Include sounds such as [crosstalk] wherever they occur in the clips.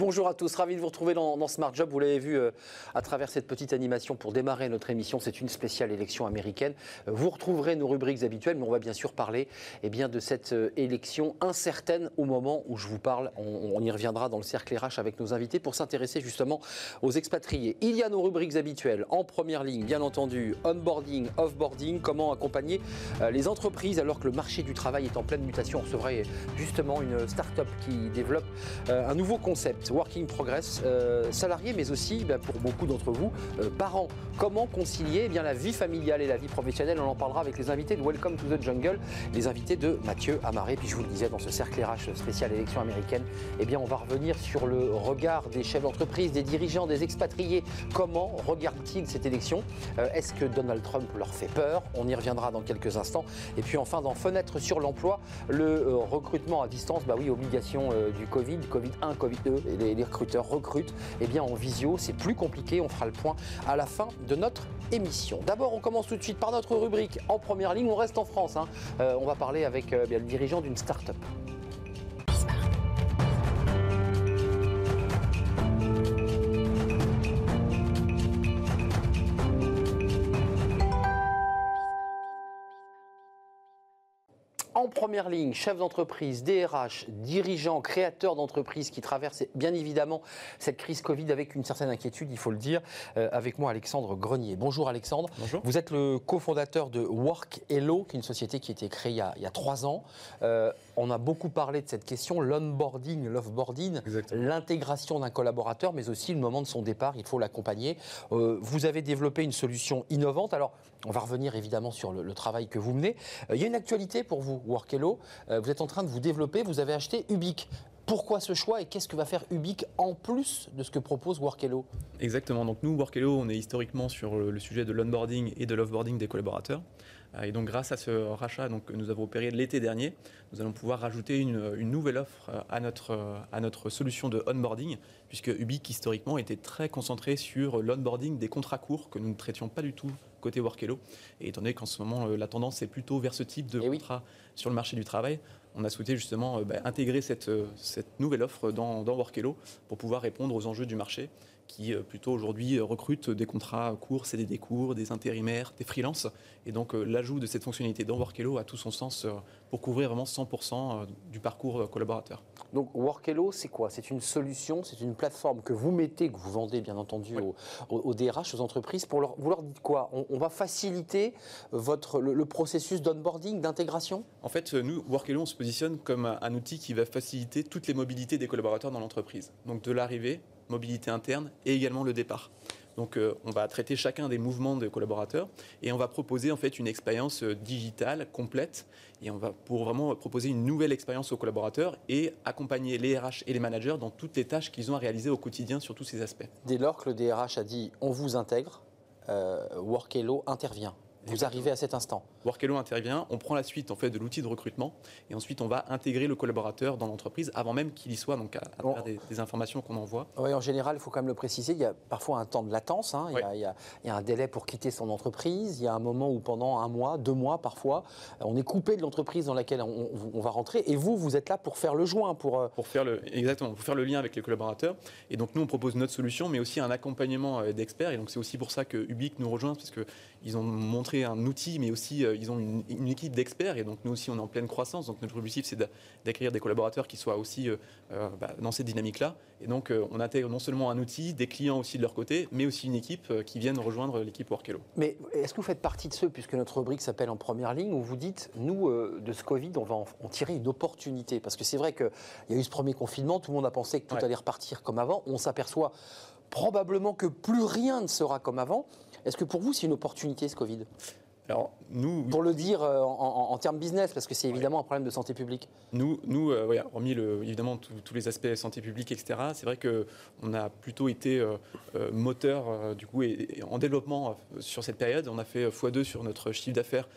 Bonjour à tous, ravi de vous retrouver dans, Smart Job. Vous l'avez vu euh, à travers cette petite animation pour démarrer notre émission. C'est une spéciale élection américaine. Euh, vous retrouverez nos rubriques habituelles, mais on va bien sûr parler eh de cette euh, élection incertaine au moment où je vous parle. On, y reviendra dans le cercle RH avec nos invités pour s'intéresser justement aux expatriés. Il y a nos rubriques habituelles. En première ligne, bien entendu, onboarding, offboarding, comment accompagner les entreprises alors que le marché du travail est en pleine mutation. On recevrait justement une start-up qui développe un nouveau concept, Working Progress, euh, salariés, mais aussi ben, pour beaucoup d'entre vous, euh, parents. Comment concilier eh bien, la vie familiale et la vie professionnelle? On en parlera avec les invités de Welcome to the Jungle, les invités de Mathieu Amaré. Puis je vous le disais, dans ce cercle RH spécial élection américaine, eh bien, on va revenir sur le regard des chefs d'entreprise, des dirigeants, des expatriés. Comment regardent-ils cette élection? Euh, Est-ce que Donald Trump leur fait peur? On y reviendra dans quelques instants. Et puis enfin, dans Fenêtre sur l'emploi, le recrutement à distance, bah oui, obligation du Covid, Covid-1, Covid-2, et les, recruteurs recrutent eh bien, en visio. C'est plus compliqué. On fera le point à la fin de notre émission. D'abord, on commence tout de suite par notre rubrique en première ligne. On reste en France. Hein. Euh, on va parler avec euh, le dirigeant d'une start-up. En première ligne, chef d'entreprise, DRH, dirigeants, créateurs d'entreprise qui traversent bien évidemment cette crise Covid avec une certaine inquiétude, il faut le dire. Euh, avec moi, Alexandre Grenier. Bonjour Alexandre. Bonjour. Vous êtes le cofondateur de Work Hello, qui est une société qui a été créée il y a, trois ans. Euh, on a beaucoup parlé de cette question, l'onboarding, l'offboarding, l'intégration d'un collaborateur, mais aussi le moment de son départ, il faut l'accompagner. Euh, vous avez développé une solution innovante. Alors, on va revenir évidemment sur le, le travail que vous menez. il y a une actualité pour vous Workello. Euh, vous êtes en train de vous développer, vous avez acheté Ubique. Pourquoi ce choix et qu'est-ce que va faire Ubique en plus de ce que propose Workello Exactement. Donc nous, Workello, on est historiquement sur le sujet de l'onboarding et de l'offboarding des collaborateurs. Euh, et donc grâce à ce rachat donc, que nous avons opéré l'été dernier, nous allons pouvoir rajouter une, nouvelle offre euh, à notre, à notre solution de onboarding, puisque Ubique historiquement était très concentré sur l'onboarding des contrats courts que nous ne traitions pas du tout côté Workello. Et étant donné qu'en ce moment, euh, la tendance est plutôt vers ce type de eh contrat sur le marché du travail, on a souhaité justement euh, bah, intégrer cette, euh, cette, nouvelle offre dans, dans Workello pour pouvoir répondre aux enjeux du marché qui plutôt aujourd'hui recrutent des contrats courts, CDD courts, des intérimaires, des freelances. Et donc l'ajout de cette fonctionnalité dans Workello a tout son sens pour couvrir vraiment 100% du parcours collaborateur. Donc Workello, c'est quoi? C'est une solution, c'est une plateforme que vous mettez, que vous vendez bien entendu aux, DRH, aux entreprises. Pour leur, vous leur dites quoi? On, va faciliter votre, le, processus d'onboarding, d'intégration? En fait, nous, Workello, on se positionne comme un, outil qui va faciliter toutes les mobilités des collaborateurs dans l'entreprise. Donc de l'arrivée, mobilité interne et également le départ. Donc euh, on va traiter chacun des mouvements des collaborateurs et on va proposer en fait une expérience euh, digitale complète et on va pour vraiment proposer une nouvelle expérience aux collaborateurs et accompagner les RH et les managers dans toutes les tâches qu'ils ont à réaliser au quotidien sur tous ces aspects. Dès lors que le DRH a dit on vous intègre, euh, Workello intervient. Vous arrivez à cet instant. Workello intervient, on prend la suite en fait de l'outil de recrutement et ensuite on va intégrer le collaborateur dans l'entreprise avant même qu'il y soit, donc à, travers des, informations qu'on envoie. Oui, en général, il faut quand même le préciser, il y a parfois un temps de latence, hein. il, y a, un délai pour quitter son entreprise, il y a un moment où pendant un mois, deux mois parfois, on est coupé de l'entreprise dans laquelle on, va rentrer et vous, vous êtes là pour faire le joint, pour... Euh, pour faire le, exactement, pour faire le lien avec les collaborateurs. Et donc nous, on propose notre solution, mais aussi un accompagnement euh, d'experts et donc c'est aussi pour ça que Ubique nous rejoint, parce qu'ils ont montré un outil, mais aussi euh, ils ont une, équipe d'experts. Et donc nous aussi, on est en pleine croissance. Donc notre objectif, c'est d'accueillir des collaborateurs qui soient aussi euh, euh, bah, dans cette dynamique-là. Et donc on intègre non seulement un outil, des clients aussi de leur côté, mais aussi une équipe qui viennent rejoindre l'équipe Workello. Mais est-ce que vous faites partie de ceux, puisque notre rubrique s'appelle En première ligne, où vous dites, nous, de ce Covid, on va en, tirer une opportunité? Parce que c'est vrai qu'il y a eu ce premier confinement, tout le monde a pensé que tout allait repartir comme avant. On s'aperçoit probablement que plus rien ne sera comme avant. Est-ce que pour vous, c'est une opportunité ce Covid? Alors, nous, Pour le dire euh, en, termes business, parce que c'est évidemment un problème de santé publique. Nous, nous euh, le, évidemment tous les aspects santé publique, etc., c'est vrai qu'on a plutôt été euh, moteur du coup, et, en développement sur cette période. On a fait x2 sur notre chiffre d'affaires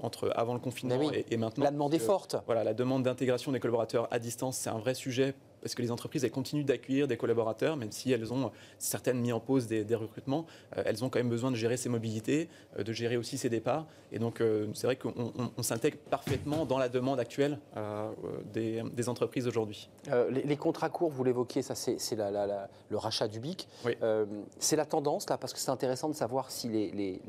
entre avant le confinement et, maintenant. La demande est forte. Voilà, la demande d'intégration des collaborateurs à distance, c'est un vrai sujet parce que les entreprises, elles continuent d'accueillir des collaborateurs, même si elles ont certaines mis en pause des, recrutements, elles ont quand même besoin de gérer ces mobilités, de gérer aussi ces départs. Et donc, c'est vrai qu'on s'intègre parfaitement dans la demande actuelle des, entreprises aujourd'hui. Les, contrats courts, vous l'évoquiez, ça c'est le rachat du BIC. c'est la tendance là, parce que c'est intéressant de savoir si les les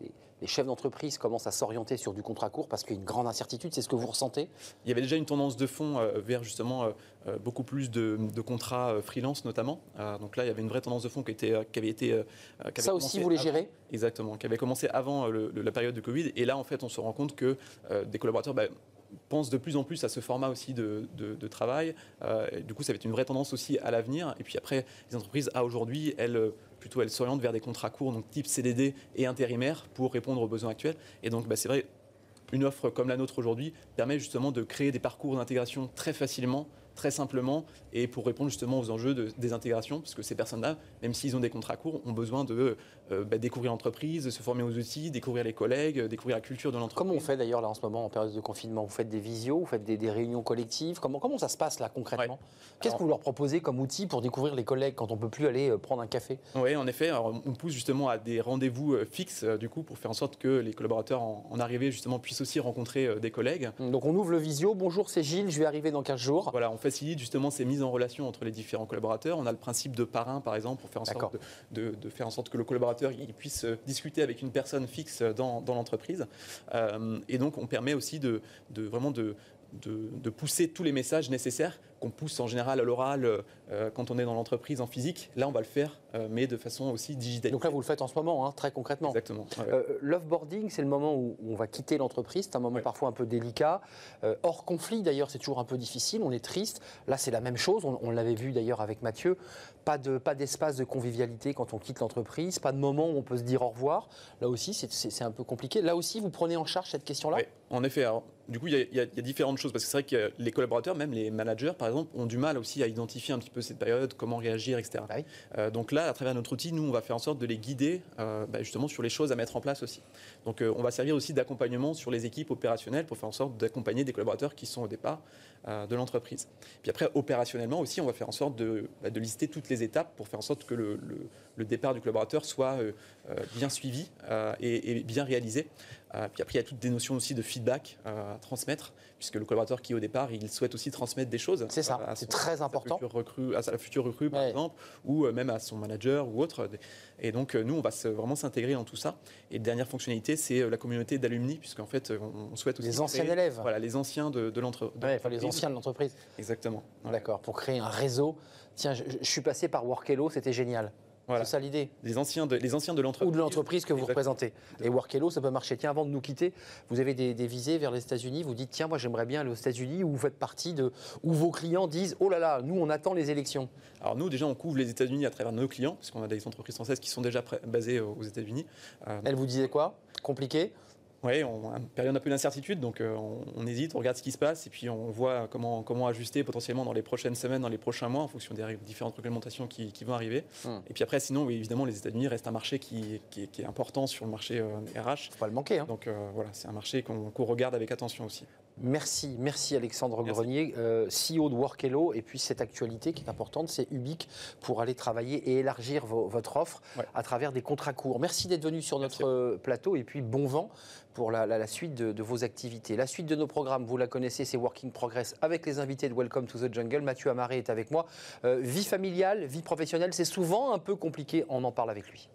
chefs d'entreprise commencent à s'orienter sur du contrat court parce qu'il y a une grande incertitude. C'est ce que vous ressentez? Il y avait déjà une tendance de fond euh, vers justement euh, euh, beaucoup plus de, contrats freelance notamment. donc là, il y avait une vraie tendance de fond qui, était, qui avait été. Ça aussi, vous les gérez? Exactement, qui avait commencé avant la période de Covid. Et là, en fait, on se rend compte que des collaborateurs. Bah, pensent de plus en plus à ce format aussi de, travail. du coup, ça va être une vraie tendance aussi à l'avenir. Et puis après, les entreprises, à aujourd'hui, elles plutôt elles s'orientent vers des contrats courts, donc type CDD et intérimaire, pour répondre aux besoins actuels. Et donc, bah, c'est vrai, une offre comme la nôtre aujourd'hui permet justement de créer des parcours d'intégration très facilement très simplement et pour répondre justement aux enjeux de, des intégrations, parce que ces personnes-là, même s'ils ont des contrats courts, ont besoin de euh, bah, découvrir l'entreprise, se former aux outils, découvrir les collègues, découvrir la culture de l'entreprise. Comment on fait d'ailleurs là en ce moment en période de confinement? Vous faites des visios, vous faites des, réunions collectives? Comment, comment ça se passe là concrètement? Qu'est-ce que vous leur proposez comme outil pour découvrir les collègues quand on ne peut plus aller euh, prendre un café? Oui, en effet, on pousse justement à des rendez-vous euh, fixes du coup pour faire en sorte que les collaborateurs en, en arrivée justement puissent aussi rencontrer des collègues. Donc on ouvre le visio, bonjour c'est Gilles, je vais arriver dans 15 jours. Voilà, on facilite justement ces mise en relation entre les différents collaborateurs. On a le principe de parrain, par exemple, pour faire en sorte de, faire en sorte que le collaborateur il puisse euh, discuter avec une personne fixe dans, l'entreprise. Euh, et donc, on permet aussi de, vraiment de, de, pousser tous les messages nécessaires qu'on pousse en général à l'oral euh, quand on est dans l'entreprise en physique. Là, on va le faire, euh, mais de façon aussi digitale. Donc là, vous le faites en ce moment, hein, très concrètement. Exactement. Euh, l'offboarding, c'est le moment où on va quitter l'entreprise. C'est un moment parfois un peu délicat. hors conflit, d'ailleurs, c'est toujours un peu difficile. On est triste. Là, c'est la même chose. On, l'avait vu d'ailleurs avec Mathieu. Pas d'espace de, de, convivialité quand on quitte l'entreprise. Pas de moment où on peut se dire au revoir. Là aussi, c'est un peu compliqué. Là aussi, vous prenez en charge cette question-là? Oui, en effet. Alors, du coup, il y, a différentes choses. Parce que c'est vrai que les collaborateurs, même les managers, par exemple, ont du mal aussi à identifier un petit peu cette période, comment réagir, etc. Ah euh, donc là, à travers notre outil, nous, on va faire en sorte de les guider euh, bah, justement sur les choses à mettre en place aussi. Donc euh, on va servir aussi d'accompagnement sur les équipes opérationnelles pour faire en sorte d'accompagner des collaborateurs qui sont au départ de l'entreprise. Puis après, opérationnellement aussi, on va faire en sorte de, bah, lister toutes les étapes pour faire en sorte que le, départ du collaborateur soit bien suivi et, bien réalisé. Puis après, il y a toutes des notions aussi de feedback à transmettre puisque le collaborateur qui au départ, il souhaite aussi transmettre des choses. C'est ça, c'est très important. à sa future recrue, par exemple, ou euh, même à son manager ou autre. Et donc, euh, nous, on va vraiment s'intégrer dans tout ça. Et dernière fonctionnalité, c'est euh, la communauté d'alumni, puisqu'en fait, on souhaite aussi. Les anciens élèves. Voilà, les anciens de, l'entreprise. enfin, les anciens de l'entreprise. Exactement. D'accord, pour créer un réseau. Tiens, je, je suis passé par Workello, c'était génial. C'est ça l'idée. Les anciens de, les anciens de l'entreprise. Ou de l'entreprise que vous représentez. Et Workello, ça peut marcher. Tiens, avant de nous quitter, vous avez des, visées vers les États-Unis. Vous dites, tiens, moi j'aimerais bien aller aux États-Unis où vous faites partie de. où vos clients disent, oh là là, nous on attend les élections. Alors nous, déjà, on couvre les États-Unis à travers nos clients, puisqu'on a des entreprises françaises qui sont déjà basées aux États-Unis. Euh, Elle vous disait quoi? Compliqué? Oui, on a une période un peu d'incertitude, donc euh, on, hésite, on regarde ce qui se passe et puis on voit comment, comment ajuster potentiellement dans les prochaines semaines, dans les prochains mois, en fonction des différentes réglementations qui, vont arriver. Hmm. Et puis après, sinon, oui, évidemment, les États-Unis restent un marché qui, est important sur le marché RH. Euh, Faut pas le manquer. Hein. Donc euh, voilà, c'est un marché qu'on regarde avec attention aussi. Merci, merci Alexandre Grenier, CEO de Workello. Et puis cette actualité qui est importante, c'est Ubique pour aller travailler et élargir votre offre à travers des contrats courts. Merci d'être venu sur notre plateau et puis bon vent pour la, suite de, vos activités. La suite de nos programmes, vous la connaissez, c'est Working Progress avec les invités de Welcome to the Jungle. Mathieu Amaré est avec moi. Euh, vie familiale, vie professionnelle, c'est souvent un peu compliqué, on en parle avec lui.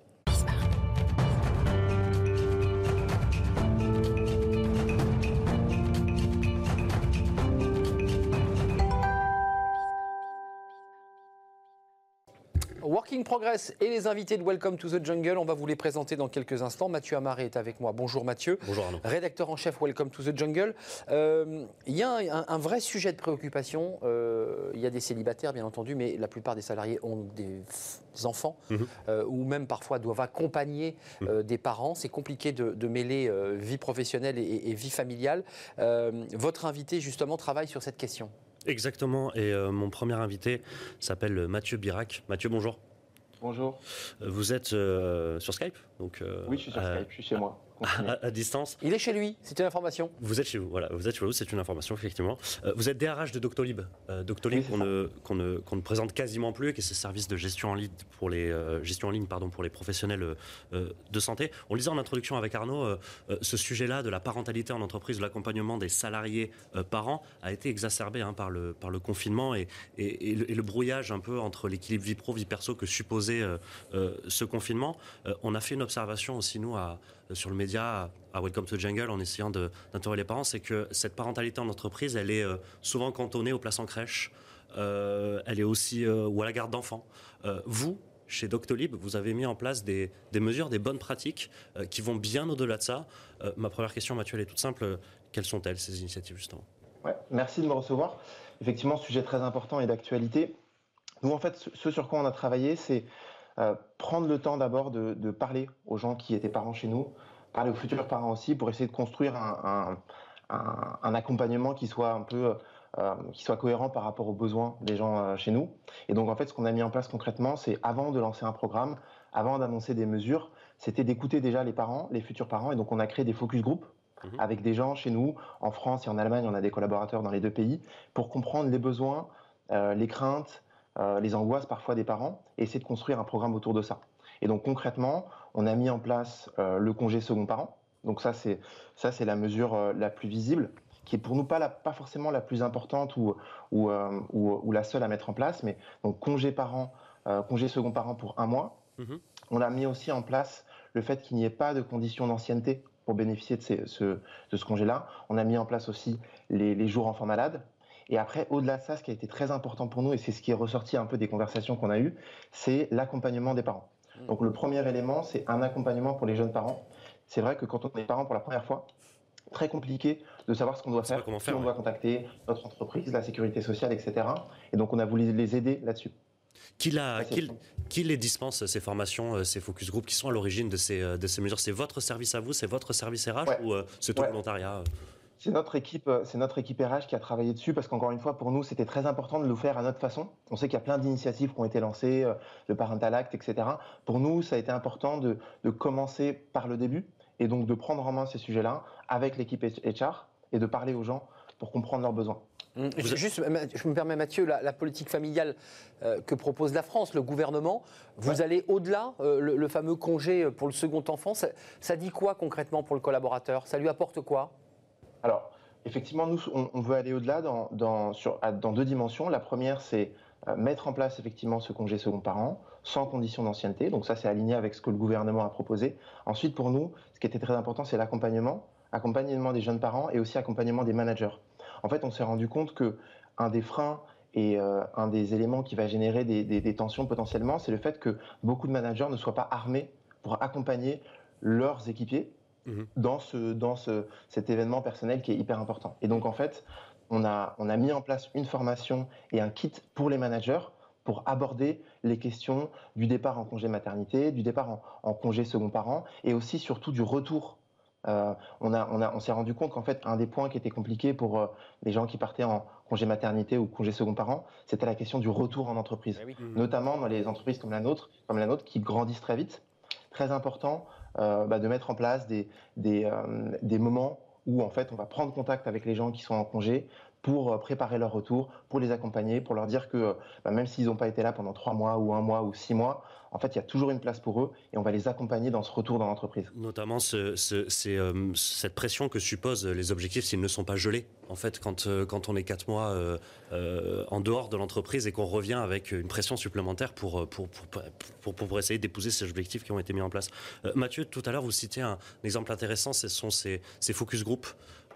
Working Progress et les invités de Welcome to the Jungle, on va vous les présenter dans quelques instants. Mathieu Amaré est avec moi. Bonjour Mathieu. Bonjour Arnaud. Rédacteur en chef Welcome to the Jungle. Euh, il y a un, vrai sujet de préoccupation. Euh, il y a des célibataires, bien entendu, mais la plupart des salariés ont des, enfants mhm. euh, ou même parfois doivent accompagner mhm. des parents. C'est compliqué de, mêler vie professionnelle et vie familiale. votre invité, justement, travaille sur cette question. Exactement. Et euh, mon premier invité s'appelle Mathieu Birac. Mathieu, bonjour. Bonjour. Vous êtes euh, sur Skype donc, Oui, je suis sur Skype, je suis chez moi. À, distance. Il est chez lui, c'est une information. Vous êtes chez vous, voilà, vous êtes chez vous, c'est une information, effectivement. Euh, vous êtes DRH de Doctolib. Euh, Doctolib, qu'on ne, ne, présente quasiment plus, qui est ce service de gestion en ligne pour les, euh, gestion en ligne, pardon, pour les professionnels de santé. On lisait en introduction avec Arnaud, ce sujet-là de la parentalité en entreprise, de l'accompagnement des salariés parents, a été exacerbé hein, par, le, par le confinement et, et, le, brouillage un peu entre l'équilibre vie pro, vie perso que supposait ce confinement. on a fait une observation aussi, nous, à sur le média à Welcome to Jungle en essayant d'interroger les parents, c'est que cette parentalité en entreprise, elle est euh, souvent cantonnée aux places en crèche, euh, elle est aussi euh, ou à la garde d'enfants. vous, chez Doctolib, vous avez mis en place des, mesures, des bonnes pratiques qui vont bien au-delà de ça. ma première question, Mathieu, elle est toute simple. Quelles sont-elles, ces initiatives, justement? Ouais, Merci de me recevoir. Effectivement, sujet très important et d'actualité. Nous, en fait, ce sur quoi on a travaillé, c'est euh, prendre le temps d'abord de, parler aux gens qui étaient parents chez nous, parler aux futurs parents aussi, pour essayer de construire un, accompagnement qui soit un peu euh, qui soit cohérent par rapport aux besoins des gens euh, chez nous. Et donc en fait, ce qu'on a mis en place concrètement, c'est avant de lancer un programme, avant d'annoncer des mesures, c'était d'écouter déjà les parents, les futurs parents. Et donc on a créé des focus group mhm. avec des gens chez nous, en France et en Allemagne, on a des collaborateurs dans les deux pays, pour comprendre les besoins, les craintes, euh, les angoisses parfois des parents et essayer de construire un programme autour de ça. Et donc concrètement, on a mis en place euh, le congé second parent. Donc ça c'est ça c'est la mesure euh, la plus visible, qui est pour nous pas la, pas forcément la plus importante ou ou, ou la seule à mettre en place, mais donc congé parent, congé second parent pour un mois. Mhm. On a mis aussi en place le fait qu'il n'y ait pas de conditions d'ancienneté pour bénéficier de, ce, de ce congé-là. On a mis en place aussi les, les jours enfants malades. Et après, au-delà de ça, ce qui a été très important pour nous, et c'est ce qui est ressorti un peu des conversations qu'on a eues, c'est l'accompagnement des parents. Mmh. Donc le premier élément, c'est un accompagnement pour les jeunes parents. C'est vrai que quand on est parent pour la première fois, très compliqué de savoir ce qu'on doit faire, qui on doit contacter, notre entreprise, la sécurité sociale, etc. Et donc on a voulu les aider là-dessus. Qui, les dispense, ces formations, euh, ces focus group qui sont à l'origine de ces, euh, de ces mesures? C'est votre service à vous, c'est votre service RH ou euh, c'est tout volontariat c'est notre équipe, euh, c'est notre équipe RH qui a travaillé dessus parce qu'encore une fois, pour nous, c'était très important de le faire à notre façon. On sait qu'il y a plein d'initiatives qui ont été lancées, euh, le Parental Act, etc. Pour nous, ça a été important de, commencer par le début et donc de prendre en main ces sujets-là avec l'équipe HR et de parler aux gens pour comprendre leurs besoins. Hum, juste, je me permets Mathieu, la, politique familiale euh, que propose la France, le gouvernement, vous allez au-delà, le, fameux congé pour le second enfant, ça dit quoi concrètement pour le collaborateur? Ça lui apporte quoi? Alors, effectivement, nous, on, veut aller au-delà dans, deux dimensions. La première, c'est euh, mettre en place effectivement ce congé second parent sans condition d'ancienneté. Donc ça, c'est aligné avec ce que le gouvernement a proposé. Ensuite, pour nous, ce qui était très important, c'est l'accompagnement, accompagnement des jeunes parents et aussi accompagnement des managers. En fait, on s'est rendu compte que un des freins et euh, un des éléments qui va générer des tensions potentiellement, c'est le fait que beaucoup de managers ne soient pas armés pour accompagner leurs équipiers Mhm. dans, ce, dans ce, cet événement personnel qui est hyper important. Et donc, en fait, on a, on a mis en place une formation et un kit pour les managers pour aborder les questions du départ en congé maternité, du départ en, congé second parent et aussi surtout du retour. Euh, on, a, on, a, on s'est rendu compte qu'en fait, un des points qui était compliqué pour euh, les gens qui partaient en congé maternité ou congé second parent, c'était la question du retour en entreprise, eh notamment dans les entreprises comme la nôtre, comme la nôtre qui grandissent très vite. Très important bah, de mettre en place des, des, euh, des moments où en fait on va prendre contact avec les gens qui sont en congé pour euh, préparer leur retour, pour les accompagner, pour leur dire que bah, même s'ils n'ont pas été là pendant trois mois ou un mois ou six mois, en fait, il y a toujours une place pour eux et on va les accompagner dans ce retour dans l'entreprise. Notamment ce, euh, cette pression que supposent les objectifs s'ils ne sont pas gelés. En fait, quand, euh, quand on est quatre mois euh, en dehors de l'entreprise et qu'on revient avec une pression supplémentaire pour, pour, pour, pour, essayer d'épouser ces objectifs qui ont été mis en place. Mathieu, tout à l'heure, vous citiez un, exemple intéressant, ce sont ces, ces focus group.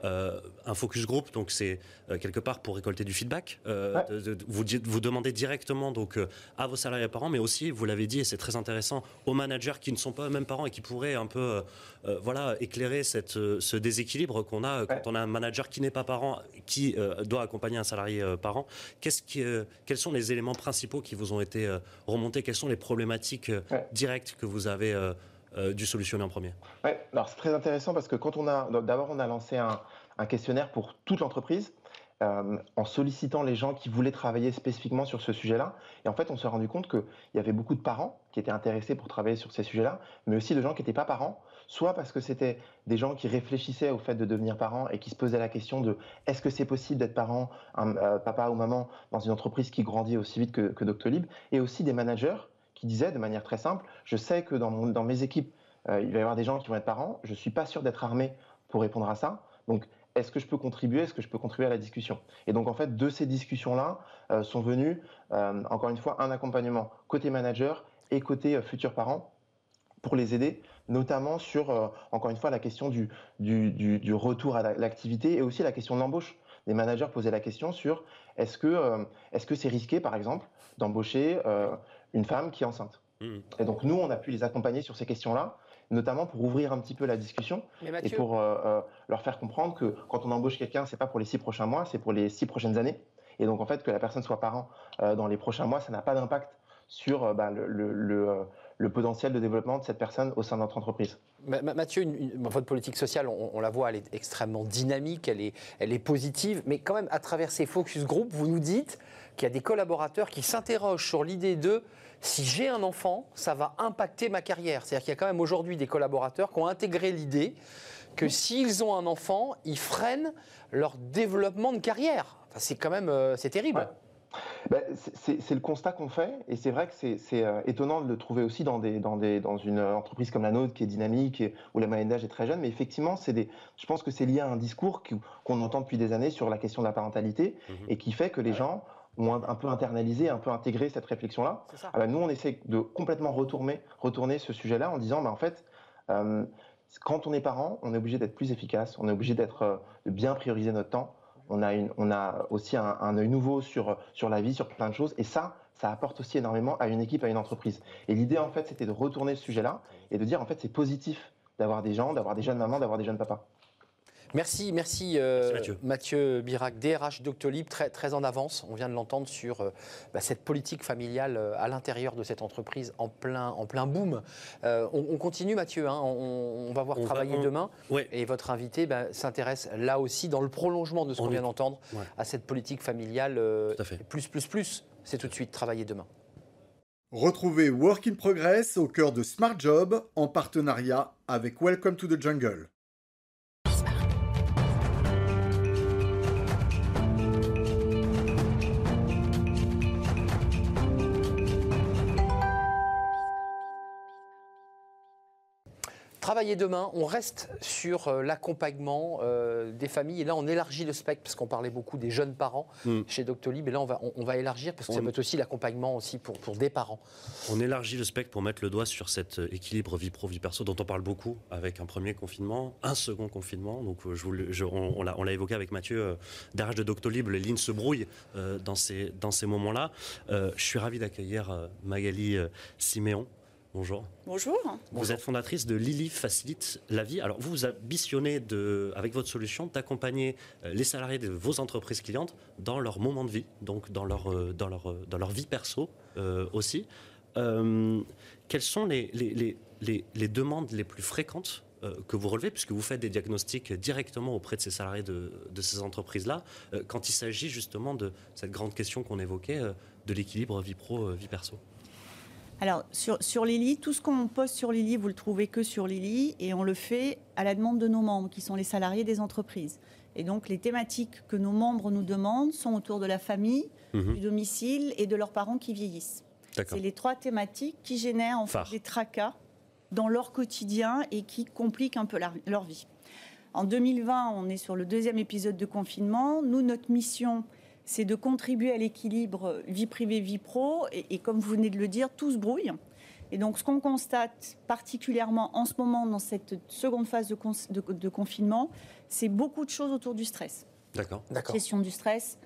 Euh, un focus group, donc c'est euh, quelque part pour récolter du feedback. Euh, vous, vous demandez directement donc à vos salariés parents, mais aussi, vous l'avez dit, et c'est très intéressant, aux managers qui ne sont pas eux-mêmes parents et qui pourraient un peu, voilà, éclairer cette, ce déséquilibre qu'on a quand on a un manager qui n'est pas parent, qui doit accompagner un salarié parent. Qu'est-ce qui, quels sont les éléments principaux qui vous ont été remontés? Quelles sont les problématiques directes que vous avez euh, du solutionner en premier Oui, alors c'est très intéressant parce que quand on a, d'abord on a lancé un, questionnaire pour toute l'entreprise. Euh, en sollicitant les gens qui voulaient travailler spécifiquement sur ce sujet-là. Et en fait, on s'est rendu compte qu'il y avait beaucoup de parents qui étaient intéressés pour travailler sur ces sujets-là, mais aussi de gens qui n'étaient pas parents, soit parce que c'était des gens qui réfléchissaient au fait de devenir parents et qui se posaient la question de est-ce que c'est possible d'être parent, un, euh, papa ou maman, dans une entreprise qui grandit aussi vite que, que Doctolib, et aussi des managers qui disaient de manière très simple, je sais que dans, mes équipes, euh, il va y avoir des gens qui vont être parents, je ne suis pas sûr d'être armé pour répondre à ça, donc est-ce que je peux contribuer Est-ce que je peux contribuer à la discussion? Et donc, en fait, de ces discussions-là euh, sont venus, euh, encore une fois, un accompagnement côté manager et côté euh, futurs parents pour les aider, notamment sur, encore une fois, la question du, retour à l'activité et aussi la question de l'embauche. Les managers posaient la question sur est-ce que c'est risqué, par exemple, d'embaucher une femme qui est enceinte Mhm. Et donc, nous, on a pu les accompagner sur ces questions-là, notamment pour ouvrir un petit peu la discussion et pour euh, euh, leur faire comprendre que quand on embauche quelqu'un, c'est pas pour les six prochains mois, c'est pour les six prochaines années. Et donc en fait, que la personne soit parent euh, dans les prochains mois, ça n'a pas d'impact sur euh, bah, le, le- le, le potentiel de développement de cette personne au sein de notre entreprise. Ma- Ma- Mathieu, une- une- votre politique sociale, on, on la voit, elle est extrêmement dynamique, elle est, elle est positive, mais quand même, à travers ces focus group, vous nous dites qu'il y a des collaborateurs qui s'interrogent sur l'idée de si j'ai un enfant, ça va impacter ma carrière. C'est-à-dire qu'il y a quand même aujourd'hui des collaborateurs qui ont intégré l'idée que s'ils ont un enfant, ils freinent leur développement de carrière. Enfin, c'est quand même, euh, c'est terrible. Ouais. Ben, c'est- le constat qu'on fait, et c'est vrai que c'est c'est, euh, étonnant de le trouver aussi dans, des, dans, des, dans une entreprise comme la nôtre qui est dynamique et où la moyenne d'âge est très jeune. Mais effectivement, c'est des, je pense que c'est lié à un discours qu'on entend depuis des années sur la question de la parentalité Mhm. et qui fait que les gens ont un, un peu internalisé, un peu intégré cette réflexion-là. Ah bah, nous, on essaie de complètement retourner, retourner ce sujet-là en disant, bah, en fait, euh, quand on est parent, on est obligé d'être plus efficace, on est obligé d'être, euh, de bien prioriser notre temps. On a, une, on a aussi un, un œil nouveau sur, sur la vie, sur plein de choses. Et ça, ça apporte aussi énormément à une équipe, à une entreprise. Et l'idée, en fait, c'était de retourner ce sujet-là et de dire, en fait, c'est positif d'avoir des gens, d'avoir des jeunes mamans, d'avoir des jeunes papas. Merci, merci, euh, Merci, Mathieu. Birac, DRH Doctolib, très, très en avance. On vient de l'entendre sur euh, bah, cette politique familiale euh, à l'intérieur de cette entreprise en plein, en plein boom. Euh, on, on continue, Mathieu. hein, on, on va voir On va- travailler on- demain. Ouais. Et votre invité bah, s'intéresse là aussi, dans le prolongement de ce On qu'on vient d'entendre, Ouais. à cette politique familiale euh, Tout à fait. plus, plus, plus. C'est tout de suite travailler demain. Retrouvez Work in Progress au cœur de Smart Job en partenariat avec Welcome to the Jungle. Travailler demain, on reste sur euh, l'accompagnement euh, des familles. Et là, on élargit le spectre, parce qu'on parlait beaucoup des jeunes parents Mm. chez Doctolib. Et là, on va, on, on va élargir, parce que ça peut être aussi l'accompagnement aussi pour, pour des parents. On élargit le spectre pour mettre le doigt sur cet euh, équilibre vie pro vie perso dont on parle beaucoup avec un premier confinement, un second confinement. Donc je vous je- on, on l'a on l'a évoqué avec Mathieu, euh, derrière de Doctolib, les lignes se brouillent dans ces dans ces moments-là. Je suis ravi d'accueillir Magali Siméon. Bonjour. Bonjour. Vous êtes fondatrice de Lily Facilite la vie. Alors, vous vous ambitionnez, de, avec votre solution, d'accompagner euh, les salariés de vos entreprises clientes dans leur moment de vie, donc dans leur, euh, dans leur, euh, dans leur vie perso euh, aussi. Euh, quelles sont les, les, les, les, demandes les plus fréquentes euh, que vous relevez, puisque vous faites des diagnostics directement auprès de ces salariés de, de ces entreprises-là, quand il s'agit justement de cette grande question qu'on évoquait, de l'équilibre vie pro, euh, vie perso? Alors, sur, sur Lily, tout ce qu'on poste sur Lily, vous le trouvez que sur Lily, et on le fait à la demande de nos membres, qui sont les salariés des entreprises. Et donc, les thématiques que nos membres nous demandent sont autour de la famille, Mhm. du domicile et de leurs parents qui vieillissent. C'est les trois thématiques qui génèrent en fait des tracas dans leur quotidien et qui compliquent un peu la- leur vie. En 2020, on est sur le deuxième épisode de confinement. Nous, notre mission, c'est de contribuer à l'équilibre vie privée, vie pro. Et, et comme vous venez de le dire, tout se brouille. Et donc, ce qu'on constate particulièrement en ce moment dans cette seconde phase de, cons- de- de confinement, c'est beaucoup de choses autour du stress D'accord. D'accord. gestion du stress,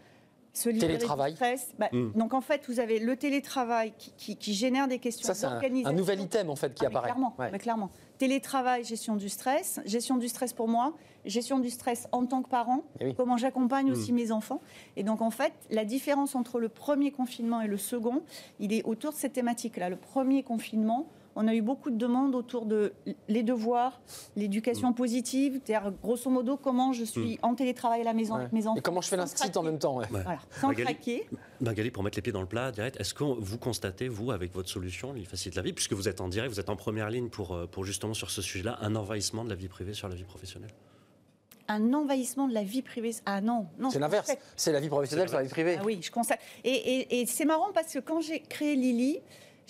se libérer Télétravail. du stress. Bah, Mm. Donc en fait, vous avez le télétravail qui, qui- qui génère des questions Ça, c'est un, nouvel item, en fait, qui Ah, mais apparaît. Clairement, Ouais. mais clairement. Télétravail, gestion du stress, gestion du stress pour moi, gestion du stress en tant que parent, Eh oui. comment j'accompagne Mm. aussi mes enfants. Et donc en fait, la différence entre le premier confinement et le second, il est autour de cette thématique-là. Le premier confinement, on a eu beaucoup de demandes autour de les devoirs, l'éducation positive, c'est-à-dire grosso modo comment je suis en télétravail à la maison Ouais. avec mes enfants. Et comment je fais l'instit en même temps ouais. Ouais. Voilà, sans Magali craquer. Magali, pour mettre les pieds dans le plat direct, est-ce que vous constatez, vous, avec votre solution, il facilite la vie, puisque vous êtes en direct, vous êtes en première ligne pour, euh, pour justement sur ce sujet-là, un envahissement de la vie privée sur la vie professionnelle? Un envahissement de la vie privée. Ah non, non. C'est l'inverse. C'est la vie professionnelle sur la vie privée. Ah oui, je constate. Et, et- et c'est marrant parce que quand j'ai créé Lily,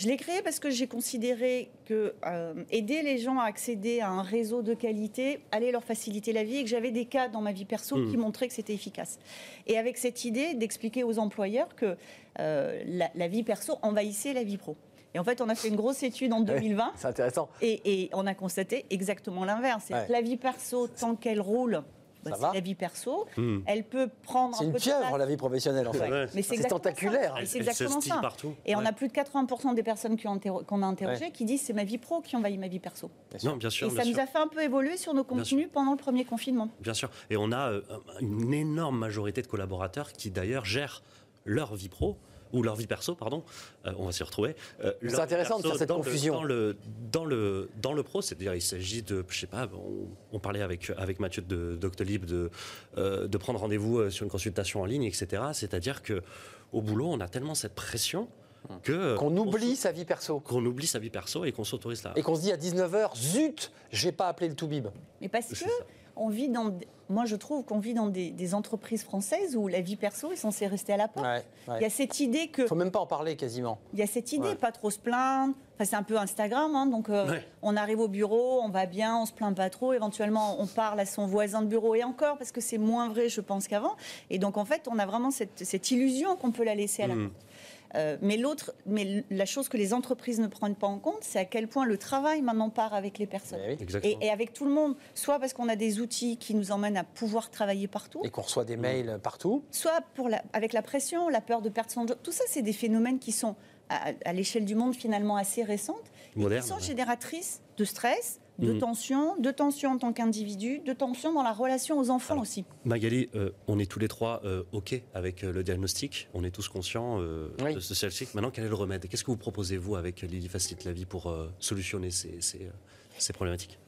je l'ai créé parce que j'ai considéré que euh, aider les gens à accéder à un réseau de qualité allait leur faciliter la vie et que j'avais des cas dans ma vie perso qui montraient que c'était efficace. Et avec cette idée d'expliquer aux employeurs que euh, la, la vie perso envahissait la vie pro. Et en fait, on a fait une grosse étude en [laughs] 2020 C'est intéressant. et, et on a constaté exactement l'inverse. Ouais. la vie perso, tant qu'elle roule, bah, c'est la vie perso. Hmm. Elle peut prendre C'est un une peu pieuvre, la vie professionnelle, en fait. Ouais. Ouais. Mais C'est tentaculaire. ça. Et Elle- C'est exactement ça. partout. Et on a plus de 80% des personnes interro- qu'on a interrogées qui disent c'est ma vie pro qui envahit ma vie perso. Non, bien sûr, et bien ça sûr. nous a fait un peu évoluer sur nos contenus pendant le premier confinement. Bien sûr. Et on a euh, une énorme majorité de collaborateurs qui d'ailleurs gèrent leur vie pro ou leur vie perso, pardon, euh, on va s'y retrouver. euh, C'est intéressant de faire cette dans le- confusion. dans le, dans le, dans le pro, c'est-à-dire il s'agit de, je sais pas, on, on parlait avec, avec Mathieu de Doctolib de, euh, de prendre rendez-vous sur une consultation en ligne, etc. C'est-à-dire que au boulot, on a tellement cette pression que Qu'on on oublie sa vie perso. qu'on oublie sa vie perso et qu'on s'autorise là. Et qu'on se dit à 19h, zut, j'ai pas appelé le Toubib. Mais parce que on vit dans, moi je trouve qu'on vit dans des, des entreprises françaises où la vie perso est censée rester à la porte. Ouais, Il y a cette idée que Faut même pas en parler quasiment. Il y a cette idée, Ouais. pas trop se plaindre. Enfin, c'est un peu Instagram, hein, donc euh, Ouais. on arrive au bureau, on va bien, on se plaint pas trop. Éventuellement, on parle à son voisin de bureau et encore parce que c'est moins vrai, je pense qu'avant. Et donc en fait, on a vraiment cette, cette illusion qu'on peut la laisser à la Mm. porte. Euh, mais l'autre, mais la chose que les entreprises ne prennent pas en compte, c'est à quel point le travail maintenant part avec les personnes. Eh oui. Et, et avec tout le monde, soit parce qu'on a des outils qui nous emmènent à pouvoir travailler partout, Et qu'on reçoit des mails partout. soit pour la- avec la pression, la peur de perdre son job. Tout ça, c'est des phénomènes qui sont à, à l'échelle du monde finalement assez récentes, et Moderne, qui sont ouais. génératrices de stress, de Mhm. tension, de tension en tant qu'individu, de tension dans la relation aux enfants Alors, aussi. Magali, euh, on est tous les trois euh, OK avec euh, le diagnostic. On est tous conscients euh, Oui. de ce diagnostic. Maintenant, quel est le remède? Qu'est-ce que vous proposez, vous, avec Lily Facilite la vie pour euh, solutionner ces, ces, ces problématiques?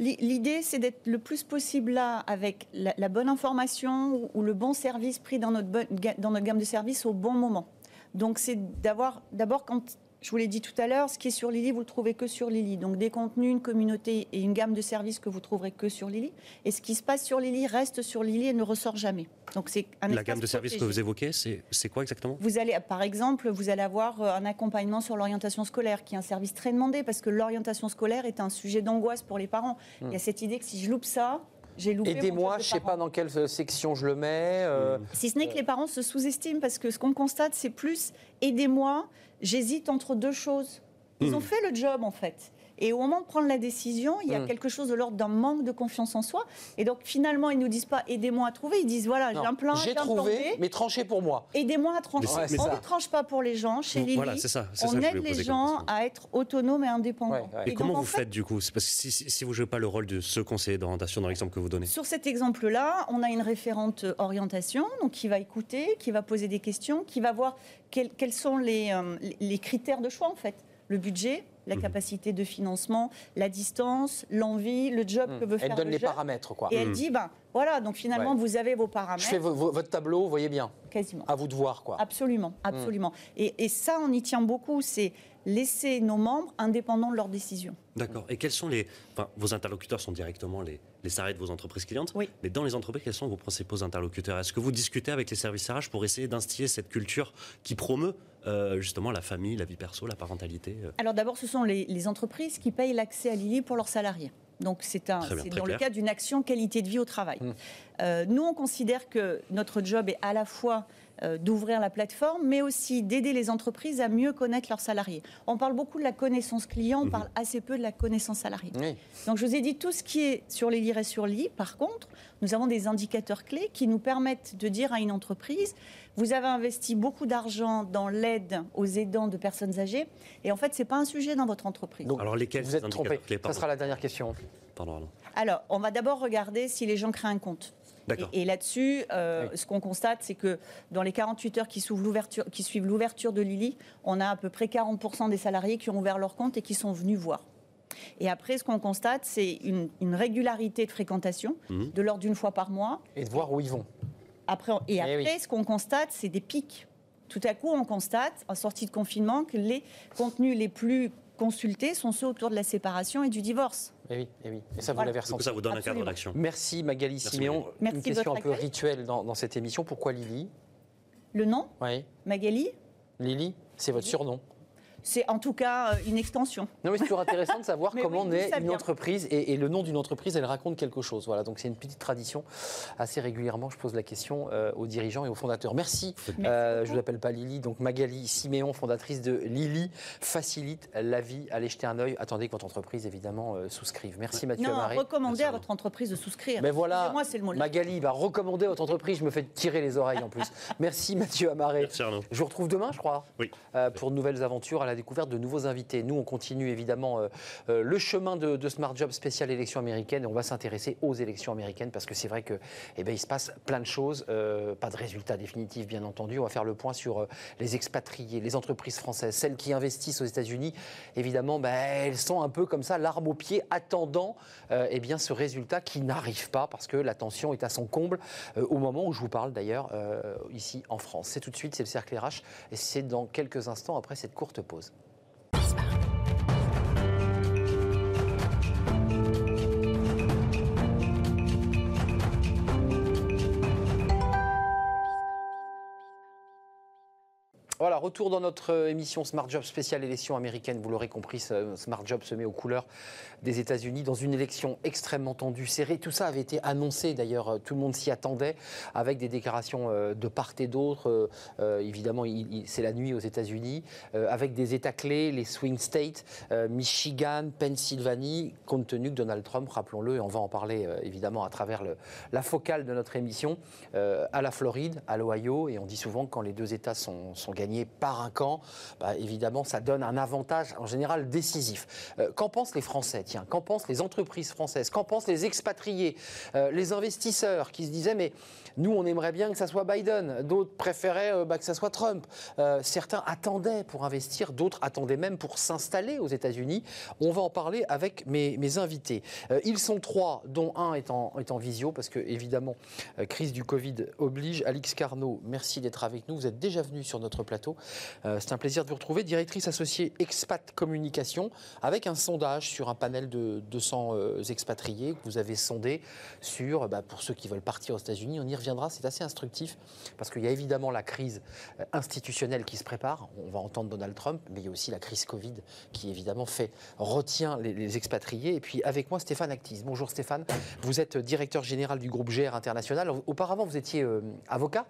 L'i- L'idée, c'est d'être le plus possible là avec la, la bonne information ou, ou le bon service pris dans notre, bonne ga- dans notre gamme de services au bon moment. Donc, c'est d'avoir, d'abord, quand je vous l'ai dit tout à l'heure, ce qui est sur Lily, vous le trouvez que sur Lily. Donc, des contenus, une communauté et une gamme de services que vous trouverez que sur Lily. Et ce qui se passe sur Lily reste sur Lily et ne ressort jamais. Donc, c'est un La gamme de services que vous évoquez, c'est c'est quoi exactement? Vous allez, par exemple, vous allez avoir euh, un accompagnement sur l'orientation scolaire, qui est un service très demandé parce que l'orientation scolaire est un sujet d'angoisse pour les parents. Il y a cette idée que si je loupe ça, j'ai loupé. mon Aidez-moi, je sais parent. pas dans quelle euh, section je le mets. euh, Si ce n'est que les parents se sous-estiment parce que ce qu'on constate, c'est plus aidez-moi, j'hésite entre deux choses. Ils ont fait le job en fait. Et au moment de prendre la décision, il y a Mm. quelque chose de l'ordre d'un manque de confiance en soi. Et donc finalement, ils nous disent pas aidez-moi à trouver, ils disent voilà, j'ai un plan, J'ai plan trouvé, B. mais tranchez pour moi. Aidez-moi à trancher. On ça- ne tranche pas pour les gens. Chez Lily, Voilà, c'est ça. on aide les gens à être autonomes et indépendants. Ouais, ouais. Et, donc, comment en vous fait, faites du coup? C'est parce que si, si- si vous jouez pas le rôle de ce conseiller d'orientation dans l'exemple que vous donnez. Sur cet exemple-là, on a une référente euh, orientation, donc qui va écouter, qui va poser des questions, qui va voir quels, quels sont les, euh, les critères de choix en fait. Le budget, la Mhm. capacité de financement, la distance, l'envie, le job que veut Hmm. Elle faire donne le les jeune. paramètres, quoi. Et elle Mhm. dit, ben voilà, donc finalement Ouais. vous avez vos Je paramètres, fais vo- vo- votre tableau, vous voyez bien. quasiment. À vous de voir, quoi. Absolument, absolument. Et, et ça, on y tient beaucoup, c'est laisser nos membres indépendants de leurs décisions. D'accord. Et quels sont les. Enfin, vos interlocuteurs sont directement les, les salariés de vos entreprises clientes. Oui. Mais dans les entreprises, quels sont vos principaux interlocuteurs? Est-ce que vous discutez avec les services RH pour essayer d'instiller cette culture qui promeut euh, justement la famille, la vie perso, la parentalité euh Alors d'abord, ce sont les, les entreprises qui payent l'accès à Lily pour leurs salariés. Donc c'est dans clair. le cadre d'une action qualité de vie au travail. Mmh. Euh, nous, on considère que notre job est à la fois euh, d'ouvrir la plateforme, mais aussi d'aider les entreprises à mieux connaître leurs salariés. On parle beaucoup de la connaissance client, on Mhm. parle assez peu de la connaissance salariée. Donc je vous ai dit tout ce qui est sur les lire et sur lit. Par contre, nous avons des indicateurs clés qui nous permettent de dire à une entreprise, vous avez investi beaucoup d'argent dans l'aide aux aidants de personnes âgées, et en fait, c'est pas un sujet dans votre entreprise. Donc, Alors lesquels Vous êtes trompé. Ça sera la dernière question. Pardon, pardon. Alors, on va d'abord regarder si les gens créent un compte. D'accord. Et, et là-dessus, euh, Oui. ce qu'on constate, c'est que dans les 48 heures qui, suivent l'ouverture- qui suivent l'ouverture de Lily, on a à peu près 40% des salariés qui ont ouvert leur compte et qui sont venus voir. Et après, ce qu'on constate, c'est une, une régularité de fréquentation Mhm. de l'ordre d'une fois par mois. Et de voir où ils vont. Après, et Eh après, oui. ce qu'on constate, c'est des pics. tout à coup, on constate, en sortie de confinement, que les contenus les plus consultés sont ceux autour de la séparation et du divorce. Et oui, et oui. Et ça, vous l'avez ressenti. ça vous donne un cadre d'action. Merci Magali Merci, Siméon. Magali. Merci Une question un peu rituelle dans, dans cette émission. Pourquoi Lily? Le nom, Oui. Magali, Lily, c'est votre surnom. C'est en tout cas euh, une extension. Non, mais c'est toujours intéressant de savoir [laughs] comment oui, naît une vient. entreprise et, et le nom d'une entreprise, elle raconte quelque chose. Voilà, donc c'est une petite tradition. Assez régulièrement, je pose la question euh, aux dirigeants et aux fondateurs. Merci. Merci Euh, je beaucoup. vous appelle pas Lily, donc Magali Siméon, fondatrice de Lily, facilite la vie. Allez jeter un œil. Attendez que votre entreprise, évidemment, euh, souscrive. Merci Mathieu Non, Amaré. recommandez à votre entreprise de souscrire. Mais voilà, Moi, c'est le mot. Magali va recommander votre entreprise. Je me fais tirer les oreilles en plus. [laughs] Merci Mathieu Amaré. Merci Arnaud. Je vous retrouve demain, je crois, Oui. euh, pour de nouvelles aventures à la découverte de nouveaux invités. Nous, on continue évidemment euh, euh, le chemin de, Smart Job spécial élection américaine et on va s'intéresser aux élections américaines parce que c'est vrai que, eh ben, se passe plein de choses, euh, pas de résultats définitifs bien entendu. On va faire le point sur les expatriés, les entreprises françaises, celles qui investissent aux États-Unis. Évidemment, ben, elles sont un peu comme ça, l'arme au pied, attendant eh bien, ce résultat qui n'arrive pas parce que la tension est à son comble au moment où je vous parle d'ailleurs ici en France. C'est tout de suite, c'est le cercle RH et c'est dans quelques instants après cette courte pause. Voilà, retour dans notre euh, émission Smart Job spéciale élection américaine. Vous l'aurez compris, Smart Job se met aux couleurs des États-Unis dans une élection extrêmement tendue, serrée. Tout ça avait été annoncé d'ailleurs, euh, tout le monde s'y attendait, avec des déclarations euh, de part et d'autre. Évidemment, c'est la nuit aux États-Unis, avec des États clés, les swing states, Michigan, Pennsylvanie, compte tenu que Donald Trump, rappelons-le, et on va en parler évidemment à travers la focale de notre émission, à la Floride, à l'Ohio, et on dit souvent quand les deux États sont gagnés par un camp, bah, évidemment, ça donne un avantage en général décisif. Euh, qu'en pensent les Français? Tiens, qu'en pensent les entreprises françaises? Qu'en pensent les expatriés? Euh, Les investisseurs qui se disaient mais nous, on aimerait bien que ça soit Biden. D'autres préféraient euh, bah, que ça soit Trump. Certains attendaient pour investir, d'autres attendaient même pour s'installer aux États-Unis. On va en parler avec mes, invités. Ils sont trois, dont un est en, visio, parce que évidemment, crise du Covid oblige. Alix Carnot, merci d'être avec nous. Vous êtes déjà venu sur notre plateau. Euh, C'est un plaisir de vous retrouver. Directrice associée Expat Communication, avec un sondage sur un panel de 200 euh, expatriés que vous avez sondé sur, bah, pour ceux qui veulent partir aux États-Unis, on y reviendra, c'est assez instructif, parce qu'il y a évidemment la crise euh, institutionnelle qui se prépare, on va entendre Donald Trump, mais il y a aussi la crise Covid qui évidemment fait, retient les, expatriés. Et puis avec moi Stéphane Actis. Bonjour Stéphane, vous êtes directeur général du groupe GR International. Auparavant vous étiez avocat,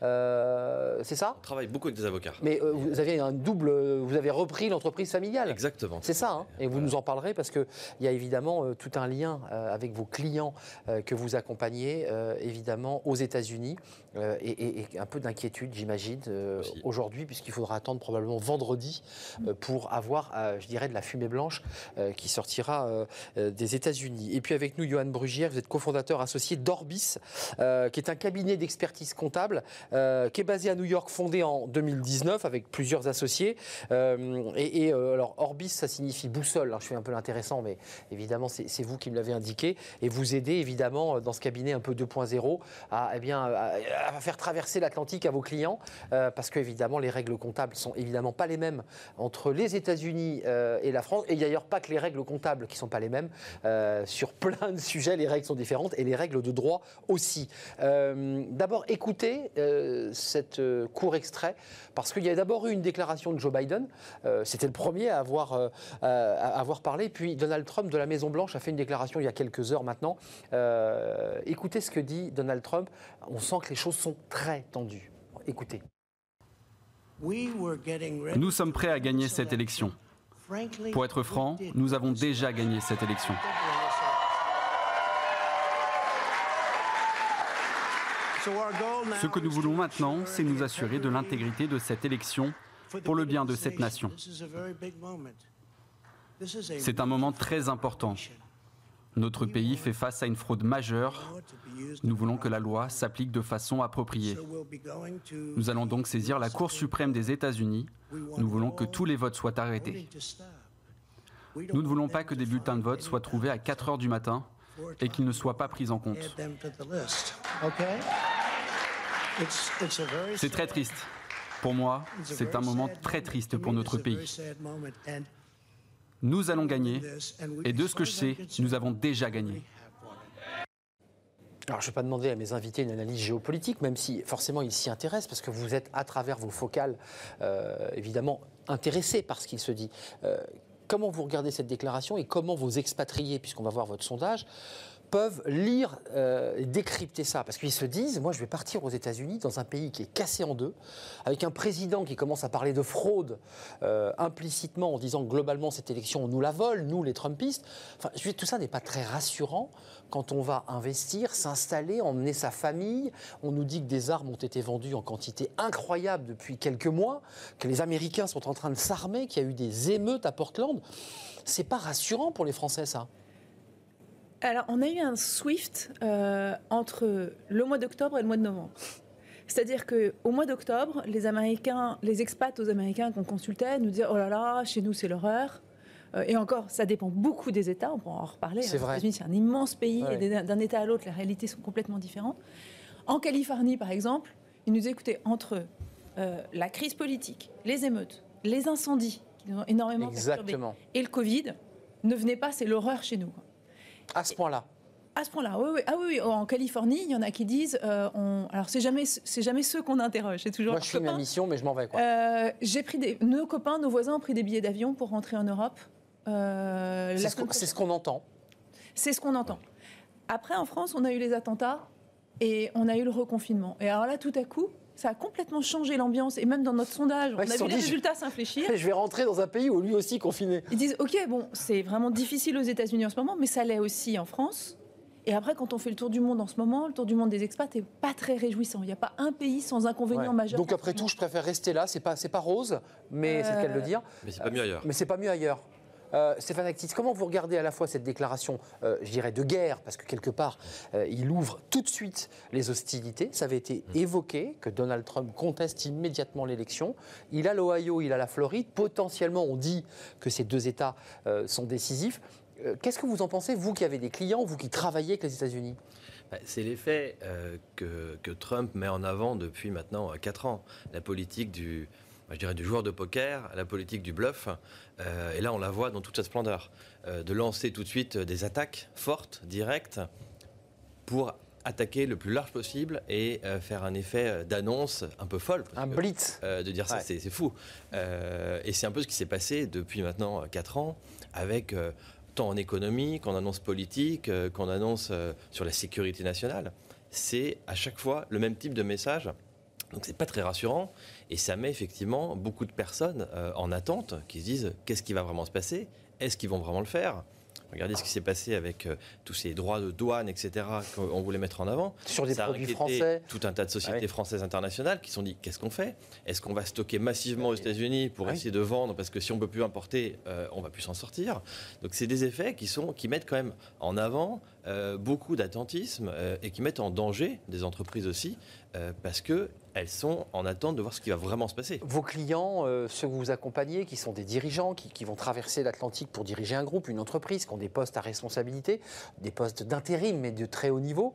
c'est ça? On travaille beaucoup avec des avocats. mais euh, vous avez un double, vous avez repris l'entreprise familiale. Exactement. C'est ça, hein et vous nous en parlerez parce qu'il y a évidemment euh, tout un lien euh, avec vos clients euh, que vous accompagnez, euh, évidemment, aux États-Unis, euh, et, et- et un peu d'inquiétude, j'imagine, euh, aujourd'hui, puisqu'il faudra attendre probablement vendredi euh, pour avoir, euh, je dirais, de la fumée blanche euh, qui sortira euh, euh, des États-Unis. Et puis avec nous, Johan Brugière, vous êtes cofondateur associé d'Orbis, euh, qui est un cabinet d'expertise comptable euh, qui est basé à New York, fondé en 2019 avec plusieurs associés. Euh, et euh, alors Orbis, ça signifie boussole. Je fais un peu l'intéressant, mais évidemment, c'est vous qui me l'avez indiqué. Et vous aidez évidemment dans ce cabinet un peu 2.0 à, eh à, faire traverser l'Atlantique à vos clients, parce que évidemment, les règles comptables sont évidemment pas les mêmes entre les États-Unis et la France. Et d'ailleurs, pas que les règles comptables qui sont pas les mêmes. Sur plein de [laughs] sujets, les règles sont différentes et les règles de droit aussi. D'abord, écoutez cette euh, court extrait, parce qu'il y a d'abord eu une déclaration de Joe Biden. Euh, C'était le premier à avoir, euh, à avoir parlé. Puis Donald Trump de la Maison-Blanche a fait une déclaration il y a quelques heures maintenant. Euh, écoutez ce que dit Donald Trump. On sent que les choses sont très tendues. Écoutez. Nous sommes prêts à gagner cette élection. Pour être franc, nous avons déjà gagné cette élection. Ce que nous voulons maintenant, c'est nous assurer de l'intégrité de cette élection pour le bien de cette nation. C'est un moment très important. Notre pays fait face à une fraude majeure. Nous voulons que la loi s'applique de façon appropriée. Nous allons donc saisir la Cour suprême des États-Unis. Nous voulons que tous les votes soient arrêtés. Nous ne voulons pas que des bulletins de vote soient trouvés à 4 heures du matin et qu'ils ne soient pas pris en compte. C'est très triste. Pour moi, c'est un moment très triste pour notre pays. Nous allons gagner, et de ce que je sais, nous avons déjà gagné. Alors, je ne vais pas demander à mes invités une analyse géopolitique, même si forcément ils s'y intéressent, parce que vous êtes, à travers vos focales, euh, évidemment intéressés par ce qu'il se dit. Euh, comment vous regardez cette déclaration et comment vos expatriés, puisqu'on va voir votre sondage, peuvent lire euh, et décrypter ça. Parce qu'ils se disent, moi je vais partir aux États-Unis, dans un pays qui est cassé en deux, avec un président qui commence à parler de fraude euh, implicitement en disant globalement cette élection, on nous la vole, nous les Trumpistes. Enfin, je tout ça n'est pas très rassurant quand on va investir, s'installer, emmener sa famille. On nous dit que des armes ont été vendues en quantité incroyable depuis quelques mois, que les Américains sont en train de s'armer, qu'il y a eu des émeutes à Portland. C'est pas rassurant pour les Français, ça. Alors, on a eu un SWIFT euh, entre le mois d'octobre et le mois de novembre. C'est-à-dire qu'au mois d'octobre, les Américains, les expats aux Américains qu'on consultait nous disaient Oh là là, chez nous c'est l'horreur. Euh, et encore, ça dépend beaucoup des États, on pourra en reparler. C'est vrai. c'est un immense pays et d'un État à l'autre, les réalités sont complètement différentes. En Californie, par exemple, ils nous disaient Écoutez, entre euh, la crise politique, les émeutes, les incendies qui nous ont énormément perturbés, et le Covid, ne venez pas, c'est l'horreur chez nous. À ce point-là à ce point-là, oui, oui. Ah oui, en Californie, il y en a qui disent, euh, on... alors c'est jamais, c'est jamais ceux qu'on interroge, c'est toujours. Moi, je suis ma mission, mais je m'en vais quoi. Euh, j'ai pris des, nos copains, nos voisins ont pris des billets d'avion pour rentrer en Europe. Euh, c'est ce qu'on entend. C'est ce qu'on entend. Après, en France, on a eu les attentats et on a eu le reconfinement. Et alors là, tout à coup, ça a complètement changé l'ambiance. Et même dans notre sondage, on a vu les résultats s'infléchir. [laughs] Je vais rentrer dans un pays où lui aussi confiné. Ils disent, OK, bon, c'est vraiment difficile aux États-Unis en ce moment, mais ça l'est aussi en France. Et après, quand on fait le tour du monde en ce moment, le tour du monde des expats n'est pas très réjouissant. Il n'y a pas un pays sans inconvénient majeur. Donc après tout, je préfère rester là. C'est pas, c'est pas rose, mais c'est le cas de le dire. Mais c'est pas mieux ailleurs. Mais c'est pas mieux ailleurs. Euh, Stéphane Actis, comment vous regardez à la fois cette déclaration, euh, je dirais, de guerre, parce que quelque part, euh, il ouvre tout de suite les hostilités. Ça avait été mm. évoqué que Donald Trump conteste immédiatement l'élection. Il a l'Ohio, il a la Floride. Potentiellement, on dit que ces deux États sont décisifs. Qu'est-ce que vous en pensez, vous qui avez des clients, vous qui travaillez avec les États-Unis? Bah, c'est l'effet que, que, Trump met en avant depuis maintenant 4 ans. La politique du, je dirais, du joueur de poker, la politique du bluff. Euh, et là, on la voit dans toute sa splendeur. Euh, de lancer tout de suite des attaques fortes, directes, pour attaquer le plus large possible et euh, faire un effet d'annonce un peu folle. Un blitz. de dire ça, c'est fou. et c'est un peu ce qui s'est passé depuis maintenant 4 ans avec tant en économie qu'en annonce politique, qu'en annonce sur la sécurité nationale. C'est à chaque fois le même type de message. Donc c'est pas très rassurant. Et ça met effectivement beaucoup de personnes euh, en attente qui se disent qu'est-ce qui va vraiment se passer? Est-ce qu'ils vont vraiment le faire? Regardez ce qui s'est passé avec euh, tous ces droits de douane, etc., qu'on voulait mettre en avant. Sur des produits français. Tout un tas de sociétés ah françaises internationales qui se sont dit qu'est-ce qu'on fait? Est-ce qu'on va stocker massivement aux États-Unis pour ah essayer de vendre? Parce que si on ne peut plus importer, euh, on va plus s'en sortir. Donc c'est des effets qui, sont, qui mettent quand même en avant beaucoup d'attentisme et qui mettent en danger des entreprises aussi, parce que elles sont en attente de voir ce qui va vraiment se passer. Vos clients, euh, ceux que vous accompagnez, qui sont des dirigeants, qui, vont traverser l'Atlantique pour diriger un groupe, une entreprise, qui ont des postes à responsabilité, des postes d'intérim, mais de très haut niveau,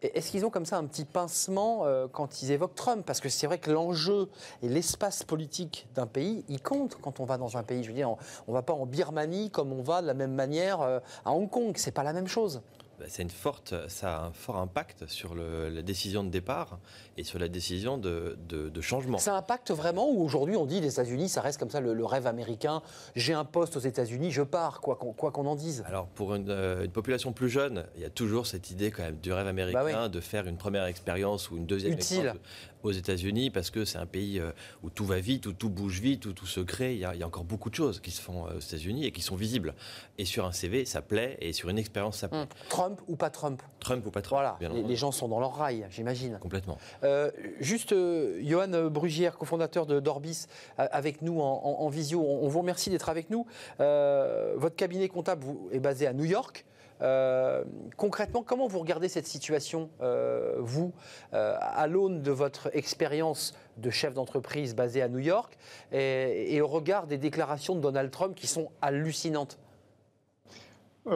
est-ce qu'ils ont comme ça un petit pincement euh, quand ils évoquent Trump? Parce que c'est vrai que l'enjeu et l'espace politique d'un pays, il compte quand on va dans un pays. Je veux dire, on ne va pas en Birmanie comme on va de la même manière euh, à Hong Kong. C'est pas la même chose. Bah, c'est une forte, ça a un fort impact sur la décision de départ et sur la décision de, changement. Ça impacte vraiment ou aujourd'hui on dit les États-Unis, ça reste comme ça le, rêve américain, j'ai un poste aux États-Unis, je pars, quoi qu'on en dise Alors pour euh, une, population plus jeune, il y a toujours cette idée quand même du rêve américain bah de faire une première expérience ou une deuxième Utile. expérience aux États-Unis parce que c'est un pays euh, où tout va vite, où tout bouge vite, où tout se crée. Il y a, encore beaucoup de choses qui se font euh, aux États-Unis et qui sont visibles. Et sur un CV, ça plaît et sur une expérience, ça plaît. Hum. Trump ou pas Trump Trump ou pas Trump. Voilà, les, gens sont dans leur rail, j'imagine. Complètement. Euh, juste, Johan Brugière, cofondateur de d'Orbis, avec nous en, visio. On, vous remercie d'être avec nous. votre cabinet comptable vous, est basé à New York. Euh, concrètement, comment vous regardez cette situation, euh, vous, euh, à l'aune de votre expérience de chef d'entreprise basé à New York et, au regard des déclarations de Donald Trump qui sont hallucinantes?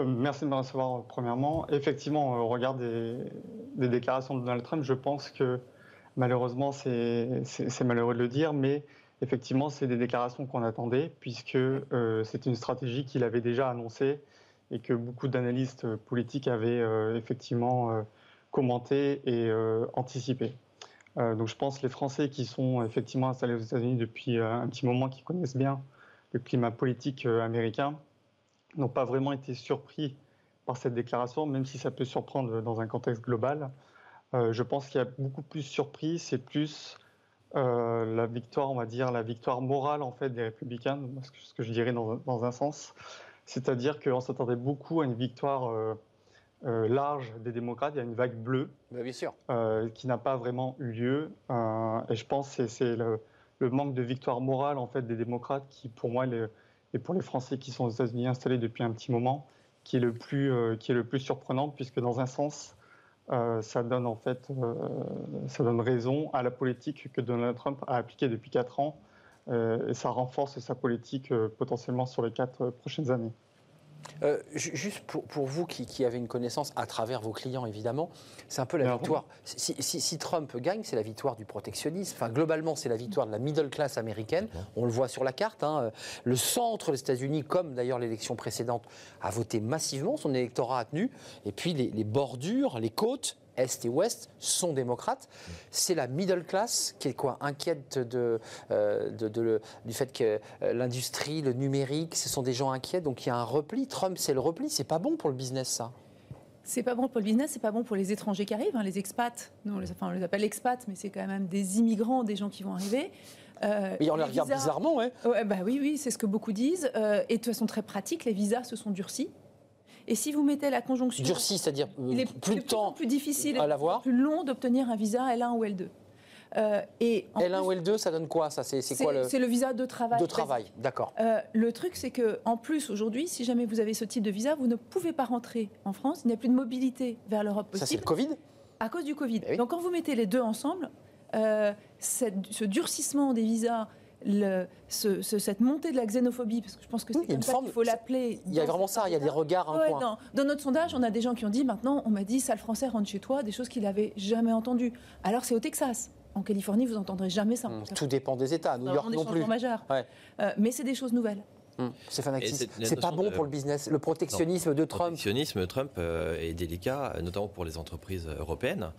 Merci de me recevoir premièrement. Effectivement, au regard des, déclarations de Donald Trump, je pense que Malheureusement, c'est malheureux de le dire, mais effectivement, c'est des déclarations qu'on attendait, puisque euh, c'est une stratégie qu'il avait déjà annoncée et que beaucoup d'analystes politiques avaient euh, effectivement euh, commenté et anticipé. donc je pense que les Français qui sont effectivement installés aux États-Unis depuis un petit moment, qui connaissent bien le climat politique américain, n'ont pas vraiment été surpris par cette déclaration, même si ça peut surprendre dans un contexte global. je pense qu'il y a beaucoup plus surpris, c'est plus euh, la victoire, on va dire, la victoire morale en fait des républicains, ce que je dirais dans, un sens. C'est-à-dire qu'on s'attendait beaucoup à une victoire euh, euh, large des démocrates. Il y a une vague bleue bien sûr. qui n'a pas vraiment eu lieu. et je pense que c'est le, manque de victoire morale en fait des démocrates qui, pour moi, et pour les Français qui sont aux États-Unis installés depuis un petit moment, qui est le plus, plus surprenant, puisque dans un sens, euh, ça donne en fait, euh, ça donne raison à la politique que Donald Trump a appliquée depuis quatre ans, euh, et ça renforce sa politique potentiellement sur les quatre prochaines années. Euh, juste pour, vous qui, avez une connaissance à travers vos clients, évidemment, c'est un peu la victoire. Si, Trump gagne, c'est la victoire du protectionnisme. Enfin, globalement, c'est la victoire de la middle class américaine. On le voit sur la carte. Hein. Le centre des États-Unis, comme d'ailleurs l'élection précédente, a voté massivement. Son électorat a tenu. Et puis les bordures, les côtes, est et Ouest sont démocrates. C'est la middle class qui est quoi inquiète de, euh, du fait que euh, l'industrie, le numérique, ce sont des gens inquiets. Donc il y a un repli. Trump, c'est le repli. C'est pas bon pour le business, ça. C'est pas bon pour le business, c'est pas bon pour les étrangers qui arrivent, hein, les expats. Nous, on les, enfin, on les appelle expats, mais c'est quand même des immigrants, des gens qui vont arriver. Euh, on les regarde bizarrement, ouais. bah oui, oui, c'est ce que beaucoup disent. Euh, et de toute façon très pratique, les visas se sont durcis. Et si vous mettez la conjonction. Durci, c'est-à-dire euh, plus de temps plus difficile, à l'avoir, plus long d'obtenir un visa L1 ou L2. Euh, et L1 ou L2, ça donne quoi ça? C'est quoi le C'est le visa de travail. De travail, d'accord. Euh, le truc, c'est que en plus aujourd'hui, si jamais vous avez ce type de visa, vous ne pouvez pas rentrer en France. Il n'y a plus de mobilité vers l'Europe possible. Ça, c'est le Covid? À cause du Covid. Eh Donc quand vous mettez les deux ensemble, ce durcissement des visas cette montée de la xénophobie, parce que je pense que c'est comme ça qu'il faut l'appeler. Il y a vraiment ça, il y a des regards. Ouais, dans, dans, notre sondage, on a des gens qui ont dit maintenant, on m'a dit, sale français, rentre chez toi, des choses qu'il n'avait jamais entendues. Alors c'est au Texas. En Californie, vous n'entendrez jamais ça. Mmh, tout dépend des États. New York non plus. Euh, mais c'est des choses nouvelles. Mmh. C'est pas bon pour le business. Le protectionnisme de Trump. Le protectionnisme Trump euh, est délicat, notamment pour les entreprises européennes.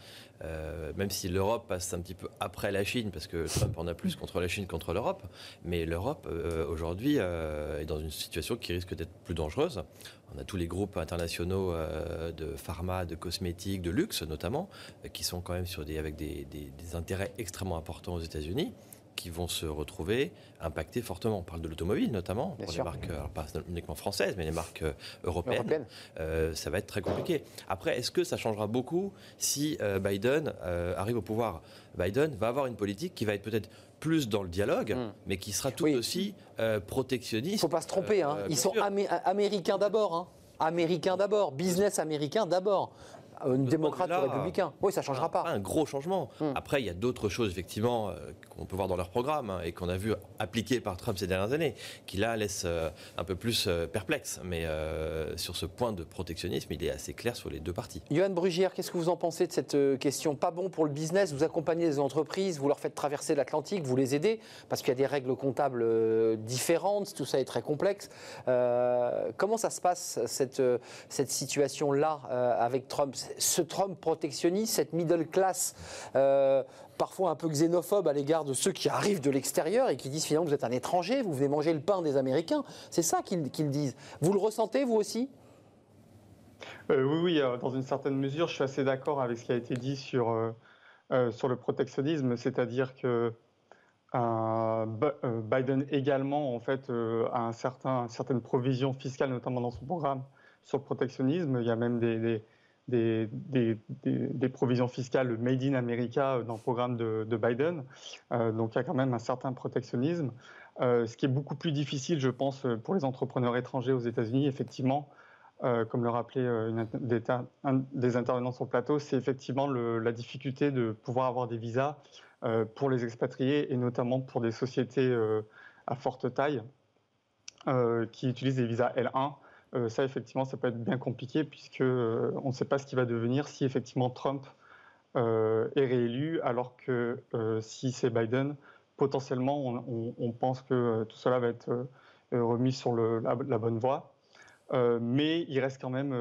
Euh, même si l'Europe passe un petit peu après la Chine, parce que Trump en a plus contre la Chine contre l'Europe, mais l'Europe euh, aujourd'hui est dans une situation qui risque d'être plus dangereuse. On a tous les groupes internationaux de pharma, de cosmétiques, de luxe notamment, qui sont quand même sur des, avec des intérêts extrêmement importants aux États-Unis qui vont se retrouver impactés fortement. On parle de l'automobile notamment, pour les marques, pas uniquement françaises, mais les marques euh, européennes. Euh, ça va être très compliqué. Après, est-ce que ça changera beaucoup si euh, Biden arrive au pouvoir? Biden va avoir une politique qui va être peut-être plus dans le dialogue, hmm. mais qui sera tout aussi protectionniste. Il ne faut pas se tromper, hein. ils sont américains d'abord. Hein. Américains d'abord, business américain d'abord. Euh, une démocrate ou républicain. Oui, ça ne changera pas. Un gros changement. Hmm. Après, il y a d'autres choses, effectivement, euh, qu'on peut voir dans leur programme hein, et qu'on a vu appliquées par Trump ces dernières années, qui là laissent euh, un peu plus perplexe. Mais sur ce point de protectionnisme, il est assez clair sur les deux parties. Johan Brugière, qu'est-ce que vous en pensez de cette question Pas bon pour le business, vous accompagnez les entreprises, vous leur faites traverser l'Atlantique, vous les aidez, parce qu'il y a des règles comptables différentes, tout ça est très complexe. comment ça se passe, cette, cette situation-là, avec Trump? Ce Trump protectionniste, cette middle class euh, parfois un peu xénophobe à l'égard de ceux qui arrivent de l'extérieur et qui disent finalement vous êtes un étranger, vous venez manger le pain des Américains. C'est ça qu'ils disent. Vous le ressentez vous aussi? Euh, Oui, oui, euh, dans une certaine mesure, je suis assez d'accord avec ce qui a été dit sur, sur le protectionnisme, c'est-à-dire que Biden également en fait a un certain, certaines provisions fiscales, notamment dans son programme sur le protectionnisme. Il y a même des des, des, provisions fiscales made in America dans le programme de, Biden. Euh, donc il y a quand même un certain protectionnisme. Euh, ce qui est beaucoup plus difficile, je pense, pour les entrepreneurs étrangers aux États-Unis, effectivement, euh, comme le rappelait une, un des intervenants sur le plateau, c'est effectivement la difficulté de pouvoir avoir des visas pour les expatriés et notamment pour des sociétés à forte taille qui utilisent des visas L1 euh, ça, effectivement, ça peut être bien compliqué puisque euh, on ne sait pas ce qui va devenir si effectivement Trump est réélu, alors que si c'est Biden, potentiellement, on, pense que tout cela va être remis sur la, bonne voie. mais il reste quand même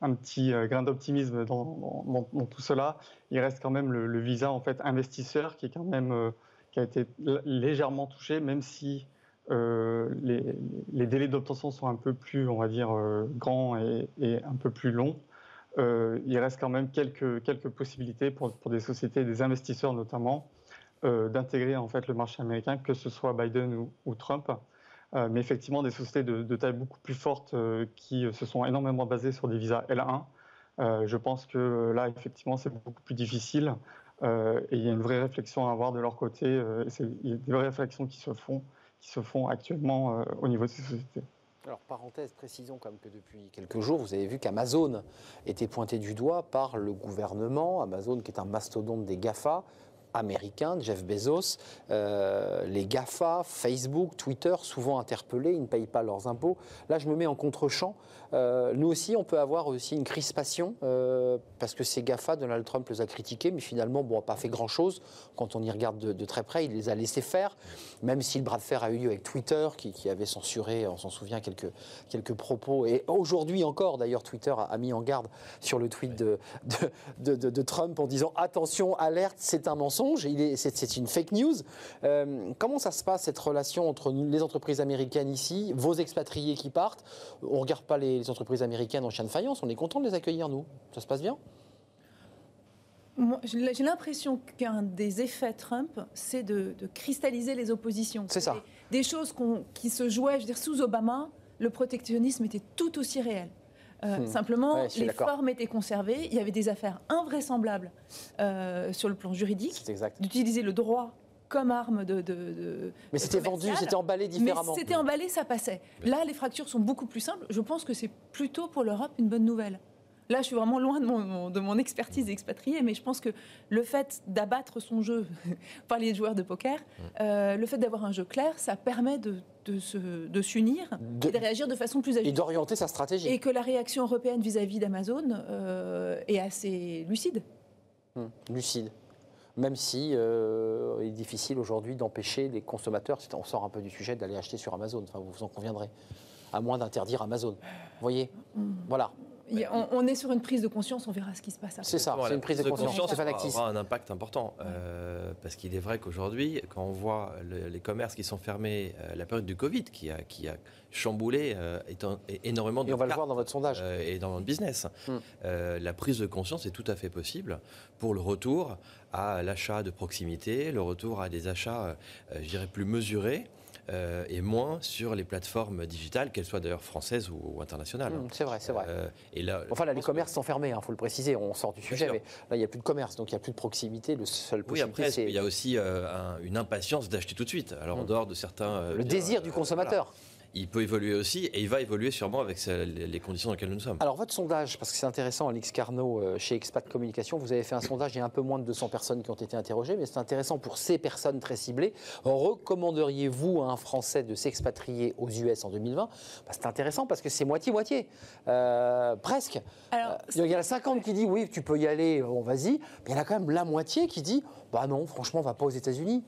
un, petit grain d'optimisme dans, tout cela. Il reste quand même le, visa en fait investisseur qui est quand même qui a été légèrement touché, même si euh, les, délais d'obtention sont un peu plus, on va dire, euh, grands et, un peu plus longs. Euh, il reste quand même quelques, possibilités pour, des sociétés, des investisseurs notamment, d'intégrer en fait le marché américain, que ce soit Biden ou, Trump. mais effectivement, des sociétés de, taille beaucoup plus forte qui se sont énormément basées sur des visas L1. je pense que là, effectivement, c'est beaucoup plus difficile. et il y a une vraie réflexion à avoir de leur côté. il y a des vraies réflexions qui se font qui se font actuellement euh, au niveau de ces sociétés. Alors, parenthèse, précisons comme que depuis quelques jours, vous avez vu qu'Amazon était pointé du doigt par le gouvernement. Amazon, qui est un mastodonte des GAFA, américains, Jeff Bezos, euh, les GAFA, Facebook, Twitter, souvent interpellés, ils ne payent pas leurs impôts. Là, je me mets en contre-champ. Euh, nous aussi, on peut avoir aussi une crispation, euh, parce que ces GAFA, Donald Trump les a critiqués, mais finalement, bon, n'a pas fait grand-chose. Quand on y regarde de, très près, il les a laissés faire, même si le bras de fer a eu lieu avec Twitter, qui, avait censuré, on s'en souvient, quelques, quelques propos. Et aujourd'hui encore, d'ailleurs, Twitter a, mis en garde sur le tweet de, de, de Trump en disant attention, alerte, c'est un mensonge c'est une fake news. Euh, comment ça se passe cette relation entre les entreprises américaines ici, vos expatriés qui partent? On ne regarde pas les, entreprises américaines en chien de faïence, on est content de les accueillir, nous. Ça se passe bien? J'ai l'impression qu'un des effets Trump, c'est de, cristalliser les oppositions. C'est ça. Des, choses qui se jouaient, je veux dire, sous Obama, le protectionnisme était tout aussi réel. Euh, hmm. Simplement, les formes étaient conservées. Il y avait des affaires invraisemblables euh, sur le plan juridique. D'utiliser le droit comme arme de. mais c'était vendu, c'était emballé différemment. C'était emballé, ça passait. Là, les fractures sont beaucoup plus simples. Je pense que c'est plutôt pour l'Europe une bonne nouvelle. Là, je suis vraiment loin de mon, de mon expertise expatriée, mais je pense que le fait d'abattre son jeu [laughs] par les joueurs de poker, hmm. euh, le fait d'avoir un jeu clair, ça permet de de, s'unir de, et de réagir de façon plus agile. Et d'orienter sa stratégie. Et que la réaction européenne vis-à-vis d'Amazon euh, est assez lucide. Hum, lucide. Même si euh, il est difficile aujourd'hui d'empêcher les consommateurs, on sort un peu du sujet, d'aller acheter sur Amazon, enfin, vous vous en conviendrez, à moins d'interdire Amazon. Vous voyez hum. Voilà on, est sur une prise de conscience, on verra ce qui se passe après. C'est ça, c'est une prise de, conscience. Ça aura un impact important. Euh, parce qu'il est vrai qu'aujourd'hui, quand on voit les commerces qui sont fermés, euh, la période du Covid qui a, qui a chamboulé euh, énormément de. Et on va le voir dans votre sondage. et dans notre business. Hmm. la prise de conscience est tout à fait possible pour le retour à l'achat de proximité, le retour à des achats, je dirais, plus mesurés. Euh, et moins sur les plateformes digitales, qu'elles soient d'ailleurs françaises ou, internationales. Mmh, c'est vrai, c'est vrai. Euh, et là, enfin, là, les commerces sont fermés, il hein, faut le préciser, on sort du sujet, mais là, il n'y a plus de commerce, donc il n'y a plus de proximité. Le seul oui, après, il y a aussi euh, une impatience d'acheter tout de suite, alors en mmh. dehors de certains... le désir du consommateur il peut évoluer aussi et il va évoluer sûrement avec les conditions dans lesquelles nous sommes. Alors votre sondage, parce que c'est intéressant, Alix Carnot euh, chez Expat Communication, vous avez fait un sondage, il y a un peu moins de 200 personnes qui ont été interrogées, mais c'est intéressant pour ces personnes très ciblées. Recommanderiez-vous à un Français de s'expatrier aux US en 2020 bah, C'est intéressant parce que c'est moitié-moitié, euh, presque. Alors, euh, il y en a 50 qui disent oui, tu peux y aller, bon vas-y, mais il y en a quand même la moitié qui dit bah non, franchement, on va pas aux États-Unis.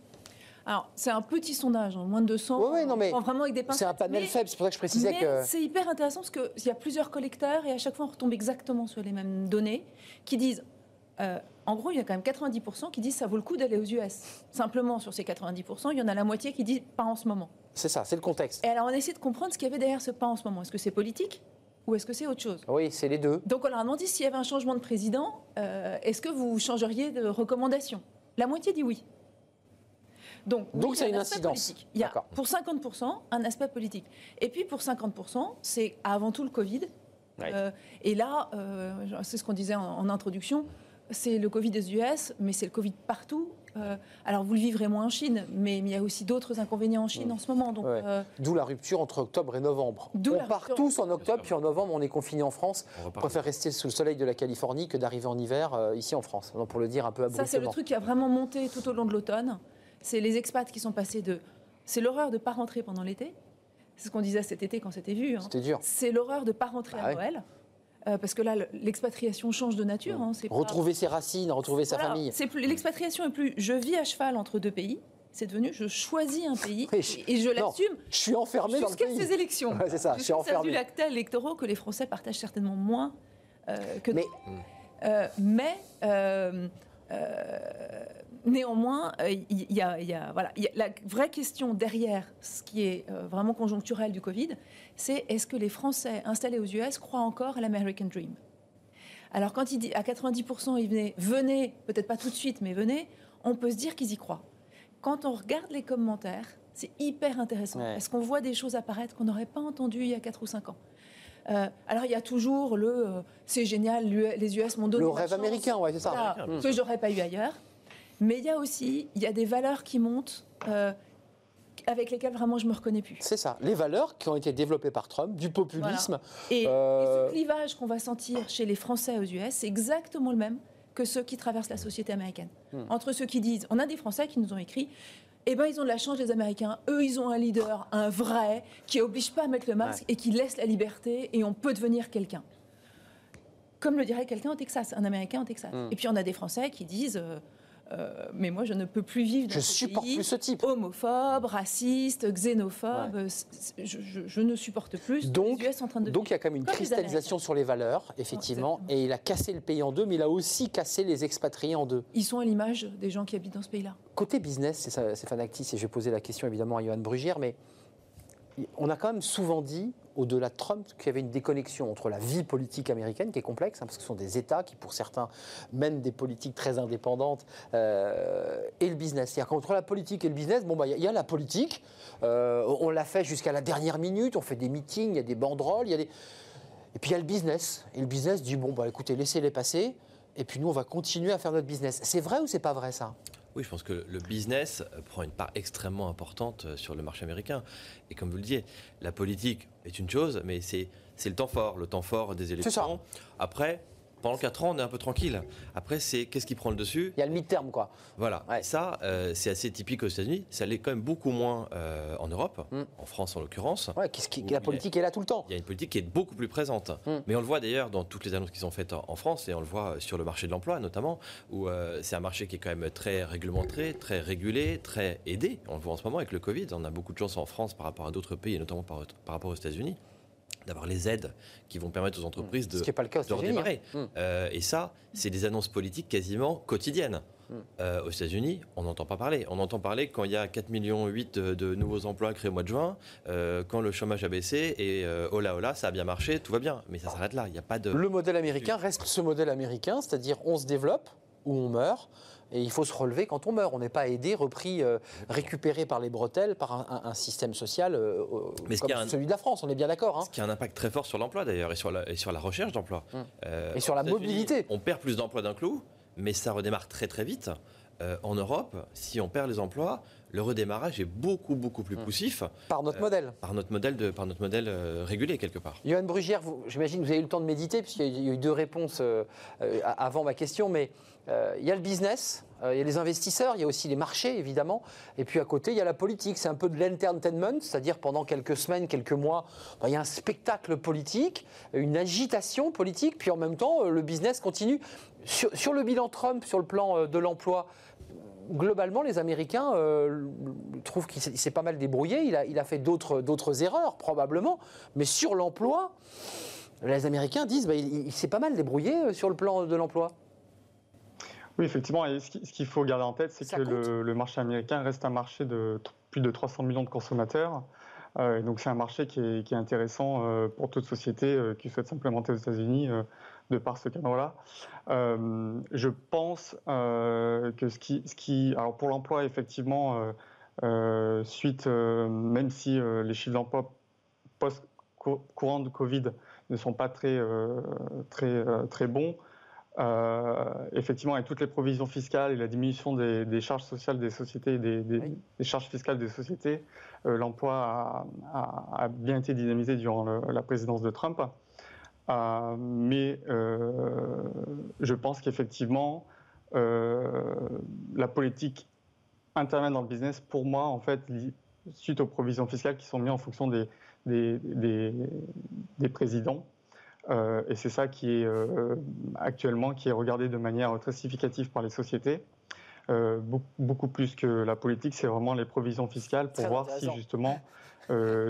Alors, c'est un petit sondage, hein, moins de 200. Oui, oui non, mais vraiment avec des C'est un panel faible, c'est pour ça que je précisais que. C'est hyper intéressant parce qu'il y a plusieurs collecteurs et à chaque fois on retombe exactement sur les mêmes données qui disent. Euh, en gros, il y a quand même 90% qui disent ça vaut le coup d'aller aux US. Simplement, sur ces 90%, il y en a la moitié qui disent pas en ce moment. C'est ça, c'est le contexte. Et alors, on essaie de comprendre ce qu'il y avait derrière ce pas en ce moment. Est-ce que c'est politique ou est-ce que c'est autre chose? Oui, c'est les deux. Donc, on leur a demandé s'il y avait un changement de président, euh, est-ce que vous changeriez de recommandation? La moitié dit oui. Donc, Donc c'est une incidence. Il y a pour 50% un aspect politique. Et puis pour 50%, c'est avant tout le Covid. Euh, et là, euh, c'est ce qu'on disait en, introduction, c'est le Covid des US, mais c'est le Covid partout. Euh, alors vous le vivrez moins en Chine, mais il y a aussi d'autres inconvénients en Chine en ce moment. D'où la rupture entre octobre et novembre. On part tous en octobre, puis en novembre on est confiné en France. On, préfère rester sous le soleil de la Californie que d'arriver en hiver ici en France. Donc pour le dire un peu abruptement. Ça c'est le truc qui a vraiment monté tout au long de l'automne c'est les expats qui sont passés de. C'est l'horreur de ne pas rentrer pendant l'été. C'est ce qu'on disait cet été quand c'était vu. Hein. C'était dur. C'est l'horreur de ne pas rentrer à ah Noël. euh, parce que là, le- l'expatriation change de nature. hein, pas- Retrouver ses racines, retrouver sa famille. c'est plus- L'expatriation est plus je vis à cheval entre deux pays. C'est devenu je choisis un pays [laughs] Oui, et je l'assume Je suis enfermé dans le jusqu'à ces élections. Ouais, c'est ça, je suis enfermé. résultats électoraux que les Français partagent certainement moins euh, que Mais-. Euh, mais euh, néanmoins, euh, il y, a, il y a- voilà, il y a la vraie question derrière ce qui est euh, vraiment conjoncturel du Covid, c'est est-ce que les Français installés aux US croient encore à l'American Dream? Alors quand il dit à 90% ils venaient, venez, peut-être pas tout de suite, mais venez, on peut se dire qu'ils y croient. Quand on regarde les commentaires, c'est hyper intéressant Ouais. parce qu'on voit des choses apparaître qu'on n'aurait pas entendues il y a 4 ou 5 ans. Euh, alors il y a toujours le euh, c'est génial, les US m'ont donné Le rêve chance, américain, ouais, c'est ça. voilà, Mm. que j'aurais pas eu ailleurs. Mais il y a aussi il y a des valeurs qui montent euh, avec lesquelles vraiment je me reconnais plus. C'est ça. Les valeurs qui ont été développées par Trump, du populisme. Et, Euh, et ce clivage qu'on va sentir chez les Français aux US, c'est exactement le même que ceux qui traversent la société américaine. Hmm. Entre ceux qui disent, on a des Français qui nous ont écrit, eh ben ils ont de la chance les Américains, eux ils ont un leader, un vrai, qui oblige pas à mettre le masque et qui laisse la liberté et on peut devenir quelqu'un. Comme le dirait quelqu'un au Texas, un Américain au Texas. Hmm. Et puis on a des Français qui disent. euh, euh, mais moi, je ne peux plus vivre dans Je ce supporte pays plus ce type. homophobe, raciste, xénophobe. c- Je, je- je ne supporte plus Donc- les US en train de Donc il y a quand même une Comme les cristallisation sur les valeurs, effectivement, et il a cassé le pays en deux, mais il a aussi cassé les expatriés en deux. Ils sont à l'image des gens qui habitent dans ce pays-là. Côté business, c'est ça, Stéphane Actis, et je vais poser la question évidemment à Johan Brugère, mais on a quand même souvent dit, au-delà de Trump, qu'il y avait une déconnexion entre la vie politique américaine, qui est complexe, hein, parce que ce sont des États qui, pour certains, mènent des politiques très indépendantes, euh, et le business. C'est-à-dire qu'entre la politique et le business, bon, bah, il y, a- il y a la politique, euh, on l'a fait jusqu'à la dernière minute, on fait des meetings, il y a des banderoles, il y a des... Et puis il y a le business. Et le business dit, bon, bah, écoutez, laissez-les passer, et puis nous, on va continuer à faire notre business. C'est vrai ou c'est pas vrai, ça? Oui, je pense que le business euh, prend une part extrêmement importante euh, sur le marché américain. Et comme vous le disiez, la politique est une chose, mais c'est c'est le temps fort, le temps fort des élections. Après, pendant 4 ans, on est un peu tranquille. Après, c'est qu'est-ce qui prend le dessus? Il y a le mid-term, quoi. Voilà. Ouais. Ça, euh, c'est assez typique aux États-Unis. Ça l'est quand même beaucoup moins euh, en Europe, Mm. en France en l'occurrence. Ouais, qui- la a- politique est là tout le temps. Il y a une politique qui est beaucoup plus présente. Mm. Mais on le voit d'ailleurs dans toutes les annonces qui sont faites en en France et on le voit euh, sur le marché de l'emploi notamment, où euh, c'est un marché qui est quand même très réglementé, très régulé, très aidé. On le voit en ce moment avec le Covid. On a beaucoup de chance en France par rapport à d'autres pays, et notamment par, par rapport aux États-Unis, d'avoir les aides qui vont permettre aux entreprises de, Ce qui pas le cas de redémarrer. hein. Mm. Euh, et ça, c'est des annonces politiques quasiment quotidiennes. Mm. Euh, aux États-Unis, on n'entend pas parler. On entend parler quand il y a 4,8 millions de, de nouveaux emplois créés au mois de juin, euh, quand le chômage a baissé et euh, oh là oh là, ça a bien marché, tout va bien. Mais ça s'arrête là. Il n'y a pas de. Le modèle américain reste ce modèle américain, c'est-à-dire on se développe ou on meurt. Et il faut se relever quand on meurt. On n'est pas aidé, repris, euh, récupéré par les bretelles, par un, un- un système social euh, euh, Mais ce comme un- celui de la France. On est bien d'accord. hein. Ce qui a un impact très fort sur l'emploi d'ailleurs et sur la, et sur la recherche d'emploi. Euh, Et sur la aux États-Unis, mobilité. On perd plus d'emplois d'un clou, mais ça redémarre très très vite. Euh, en Europe, si on perd les emplois, le redémarrage est beaucoup beaucoup plus Mm. poussif Par notre Euh, modèle. par notre modèle, de, par notre modèle euh, régulé quelque part. Johan Brugère, vous- j'imagine que vous avez eu le temps de méditer, puisqu'il y a eu- deux réponses euh, euh, avant ma question, mais euh, il y a le business, euh, il y a les investisseurs, il y a aussi les marchés, évidemment, et puis à côté, il y a la politique. C'est un peu de l'entertainment, c'est-à-dire pendant quelques semaines, quelques mois, ben, il y a un spectacle politique, une agitation politique, puis en même temps, euh, le business continue. Sur, sur le bilan Trump, sur le plan euh, de l'emploi, globalement, les Américains euh, trouvent qu'il s'est pas mal débrouillé. Il a, il a fait d'autres erreurs, probablement. Mais sur l'emploi, les Américains disent bah, il, il s'est pas mal débrouillé euh, sur le plan de l'emploi. Oui, effectivement. Et ce qui- ce qu'il faut garder en tête, c'est que le, le marché américain reste un marché de plus de 300 millions de consommateurs. Euh, et donc, c'est un marché qui est, qui est intéressant euh, pour toute société euh, qui souhaite s'implémenter aux États-Unis de par ce cadre-là. Euh, je pense euh, que ce qui, ce qui. Alors, pour l'emploi, effectivement, euh, suite, même si les chiffres d'emploi post-courant de Covid ne sont pas très, très, très bons, effectivement, avec toutes les provisions fiscales et la diminution des, des charges sociales des sociétés, des, des- Oui. des charges fiscales des sociétés, l'emploi a, a- a bien été dynamisé durant le- la présidence de Trump. Euh, mais euh, je pense qu'effectivement, euh, la politique intervient dans le business, pour moi, en fait, suite aux provisions fiscales qui sont mises en fonction des, des, des- des présidents. et c'est ça qui est actuellement qui est regardé de manière très significative par les sociétés. beaucoup plus que la politique, c'est vraiment les provisions fiscales pour voir si justement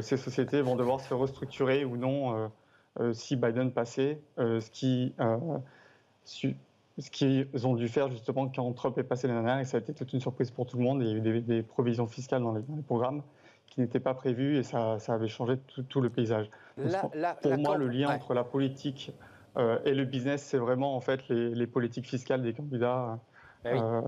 ces sociétés vont devoir se restructurer ou non si Biden passait, ce qui ce qu'ils ont dû faire justement quand Trump est passé l'année dernière, et ça a été toute une surprise pour tout le monde. Il y a eu des, provisions fiscales dans les, programmes qui n'étaient pas prévues et ça, avait changé tout, le paysage. pour moi, le lien entre la politique euh, et le business, c'est vraiment en fait les, politiques fiscales des candidats eh euh,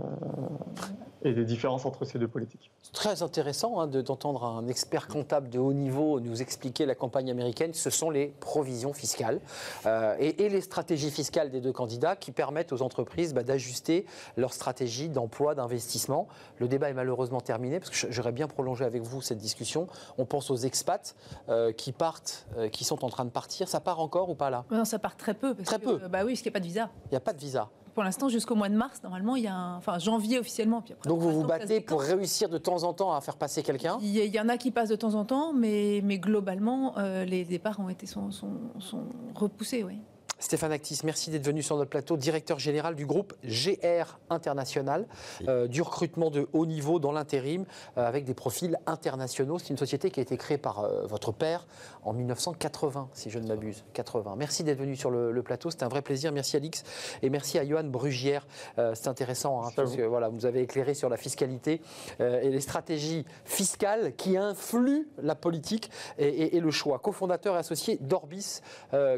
et des différences entre ces deux politiques. C'est très intéressant hein, d'entendre un expert comptable de haut niveau nous expliquer la campagne américaine. Ce sont les provisions fiscales euh, et, les stratégies fiscales des deux candidats qui permettent aux entreprises bah, d'ajuster leur stratégie d'emploi, d'investissement. Le débat est malheureusement terminé parce que j'aurais bien prolongé avec vous cette discussion. On pense aux expats euh, qui partent, qui sont en train de partir. Ça part encore ou pas là? Non, ça part très peu. très peu. bah oui, parce qu'il n'y a pas de visa. Il n'y a pas de visa pour l'instant, jusqu'au mois de mars, normalement, il y a un... enfin janvier officiellement. Puis Donc vous vous battez pour réussir de temps en temps à faire passer quelqu'un? Il y, en a qui passent de temps en temps, mais, mais globalement, euh, les départs ont été sont, sont, sont repoussés, oui. Stéphane Actis, merci d'être venu sur notre plateau, directeur général du groupe GR International, euh, du recrutement de haut niveau dans l'intérim euh, avec des profils internationaux. C'est une société qui a été créée par euh, votre père en 1980, si je ne m'abuse. 80. Merci d'être venu sur le, plateau, c'était un vrai plaisir. Merci Alix et merci à Johan Brugière. c'est intéressant hein, parce que voilà, vous avez éclairé sur la fiscalité et les stratégies fiscales qui influent la politique et, et le choix. Cofondateur et associé d'Orbis,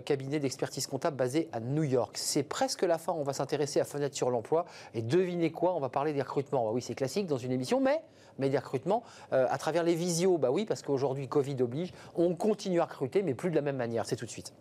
cabinet d'expertise comptable basé à New York. C'est presque la fin, on va s'intéresser à Fenêtre sur l'emploi. Et devinez quoi, on va parler des recrutements. Ah oui, c'est classique dans une émission, mais, mais des recrutements euh, à travers les visios. Bah oui, parce qu'aujourd'hui, Covid oblige, on continue à recruter, mais plus de la même manière. C'est tout de suite.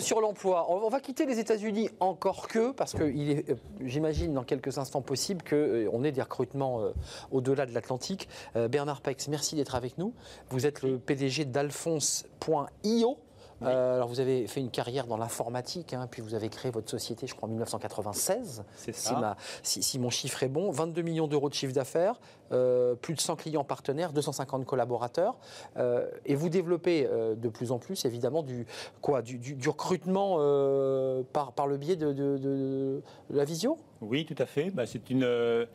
Sur l'emploi. On va quitter les États-Unis encore que, parce est, euh, j'imagine, dans quelques instants possible qu'on euh, ait des recrutements euh, au-delà de l'Atlantique. Bernard Pex, merci d'être avec nous. Vous êtes le PDG d'Alphonse.io. Euh, alors vous avez fait une carrière dans l'informatique, hein, puis vous avez créé votre société, je crois, en 1996. C'est ça. Si, mon chiffre est bon, 22 millions d'euros de chiffre d'affaires, euh, plus de 100 clients partenaires, 250 collaborateurs, euh, et vous développez de plus en plus, évidemment, du, quoi, du, recrutement par, par le biais de, la visio? Oui, tout à fait. Bah, c'est une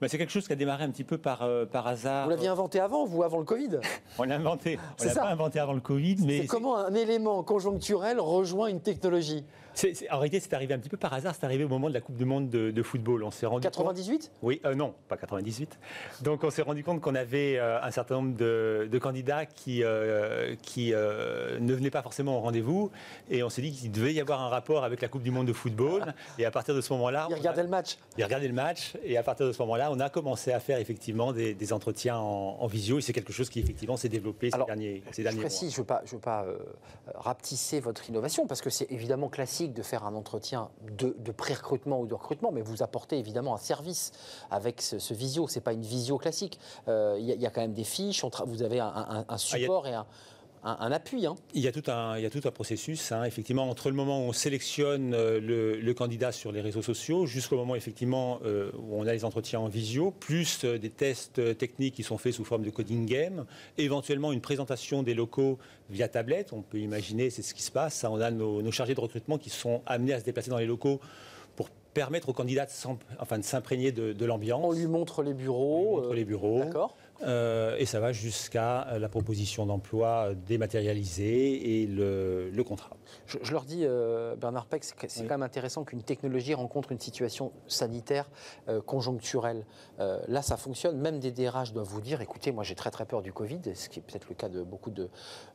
bah, c'est quelque chose qui a démarré un petit peu par, euh, par hasard. Vous l'aviez inventé avant, vous, avant le Covid? [laughs] On l'a inventé. On l'a pas inventé avant le Covid, mais. C'est comment un élément conjoncturel rejoint une technologie? En réalité, c'est arrivé un petit peu par hasard. C'est arrivé au moment de la Coupe du Monde de, football. On s'est rendu 98 Oui, euh, non, pas 98. Donc, on s'est rendu compte qu'on avait euh, un certain nombre de, candidats qui, euh, qui ne venaient pas forcément au rendez-vous. Et on s'est dit qu'il devait y avoir un rapport avec la Coupe du Monde de football. Et à partir de ce moment-là. Ils regardaient le match. Ils regardaient le match. Et à partir de ce moment-là, on a commencé à faire effectivement des, entretiens en, visio. Et c'est quelque chose qui effectivement s'est développé ces derniers, ces derniers je Je ne veux pas, je veux pas rapetisser votre innovation parce que c'est évidemment classique de faire un entretien de, pré-recrutement ou de recrutement, mais vous apportez évidemment un service avec ce, visio. Ce n'est pas une visio classique. Euh, il y, a quand même des fiches, vous avez un, ah, support et un un, appui. Hein. Il, y a tout un, il y a tout un processus, hein. effectivement, entre le moment où on sélectionne euh, le, candidat sur les réseaux sociaux jusqu'au moment effectivement euh, où on a les entretiens en visio, plus des tests techniques qui sont faits sous forme de coding game, éventuellement une présentation des locaux via tablette. On peut imaginer, c'est ce qui se passe. On a nos, chargés de recrutement qui sont amenés à se déplacer dans les locaux pour permettre au candidat de, enfin, de s'imprégner de, l'ambiance. On lui montre les bureaux. On montre les bureaux. D'accord. Euh, et ça va jusqu'à euh, la proposition d'emploi dématérialisée et le, contrat. Je, leur dis, euh, Bernard Peck, c'est quand même intéressant qu'une technologie rencontre une situation sanitaire conjoncturelle. là, ça fonctionne. Même des DRH doivent vous dire, écoutez, moi j'ai très très peur du Covid, ce qui est peut-être le cas de beaucoup de,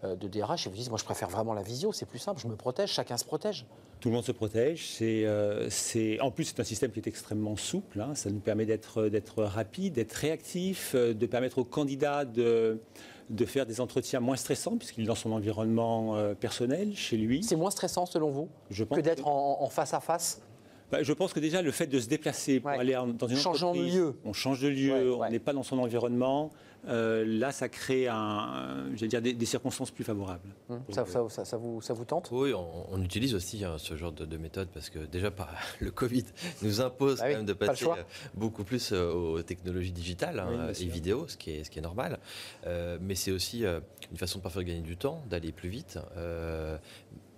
de DRH, et vous disent, moi je préfère vraiment la visio, c'est plus simple, je me protège, chacun se protège. Tout le monde se protège. C'est, en plus, c'est un système qui est extrêmement souple. Hein. Ça nous permet d'être, d'être rapide, d'être réactif, de permettre aux candidats de, de faire des entretiens moins stressants, puisqu'il est dans son environnement euh, personnel, chez lui. C'est moins stressant selon vous Je Que d'être en, face à face? Bah, Je pense que déjà, le fait de se déplacer pour aller dans une entreprise... de lieu. On change de lieu, on n'est pas dans son environnement. Euh, là, ça crée un, dire, des, circonstances plus favorables. Hum, ça, ça, ça, vous, ça vous tente? Oui, on, utilise aussi hein, ce genre de, méthode parce que déjà, [laughs] le Covid nous impose bah quand même de passer euh, beaucoup plus euh, aux technologies digitales hein, et vidéo, ce qui est, ce qui est normal. mais c'est aussi une façon de parfois gagner du temps, d'aller plus vite.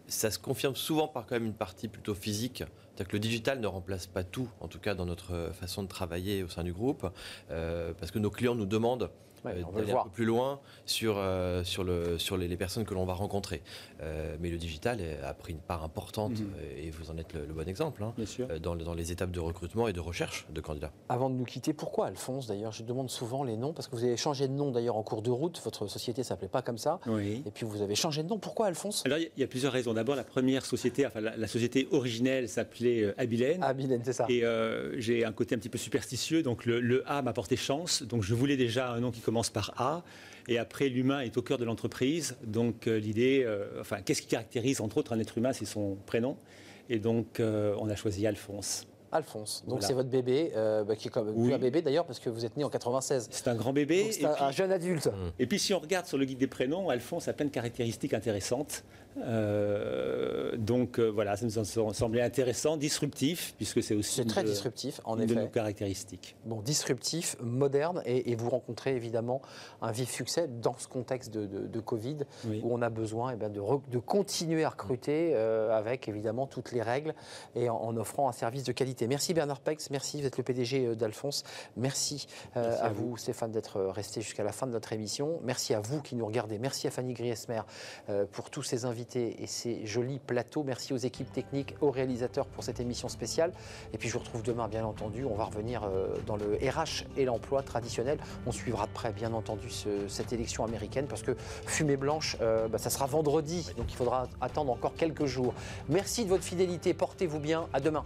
ça se confirme souvent par quand même une partie plutôt physique. C'est-à-dire que le digital ne remplace pas tout, en tout cas dans notre façon de travailler au sein du groupe, parce que nos clients nous demandent Ouais, euh, d'aller un peu plus loin sur, euh, sur, le, sur les, personnes que l'on va rencontrer. Euh, mais le digital a pris une part importante, mhm. et vous en êtes le, bon exemple, hein, Dans, dans, les étapes de recrutement et de recherche de candidats. Avant de nous quitter, pourquoi Alphonse d'ailleurs Je demande souvent les noms, parce que vous avez changé de nom d'ailleurs en cours de route, votre société ne s'appelait pas comme ça, oui. et puis vous avez changé de nom. Pourquoi Alphonse? Alors il y, a plusieurs raisons. D'abord, la première société, enfin la, société originelle s'appelait Abilène. Abilène, c'est ça. Et j'ai un côté un petit peu superstitieux, donc le, le A m'a porté chance, donc je voulais déjà un nom qui commence par A. Et après, l'humain est au cœur de l'entreprise. Donc euh, l'idée, euh, enfin, qu'est-ce qui caractérise entre autres un être humain C'est son prénom. Et donc, euh, on a choisi Alphonse. Alphonse. Donc c'est votre bébé, bah, qui est comme oui. un bébé d'ailleurs, parce que vous êtes né en 96. C'est un grand bébé. C'est un, jeune adulte. Et puis si on regarde sur le guide des prénoms, Alphonse a plein de caractéristiques intéressantes. Euh, donc euh, voilà, ça nous a semblé intéressant, disruptif, puisque c'est aussi très disruptif, en une effet. de nos caractéristiques. Bon, disruptif, moderne, et, vous rencontrez évidemment un vif succès dans ce contexte de, Covid, où on a besoin eh ben, de, de, continuer à recruter euh, avec évidemment toutes les règles et en, offrant un service de qualité. Merci Bernard Pex, merci, vous êtes le PDG d'Alphonse. Merci, à, vous, Stéphane d'être resté jusqu'à la fin de notre émission. Merci à vous qui nous regardez. Merci à Fanny Griesmer pour tous ces invités et ces jolis plateaux. Merci aux équipes techniques, aux réalisateurs pour cette émission spéciale. Et puis je vous retrouve demain, bien entendu. On va revenir euh, dans le RH et l'emploi traditionnel. On suivra de près, bien entendu, cette élection américaine parce que fumée blanche, euh, bah, ça sera vendredi. Donc il faudra attendre encore quelques jours. Merci de votre fidélité. Portez-vous bien. À demain.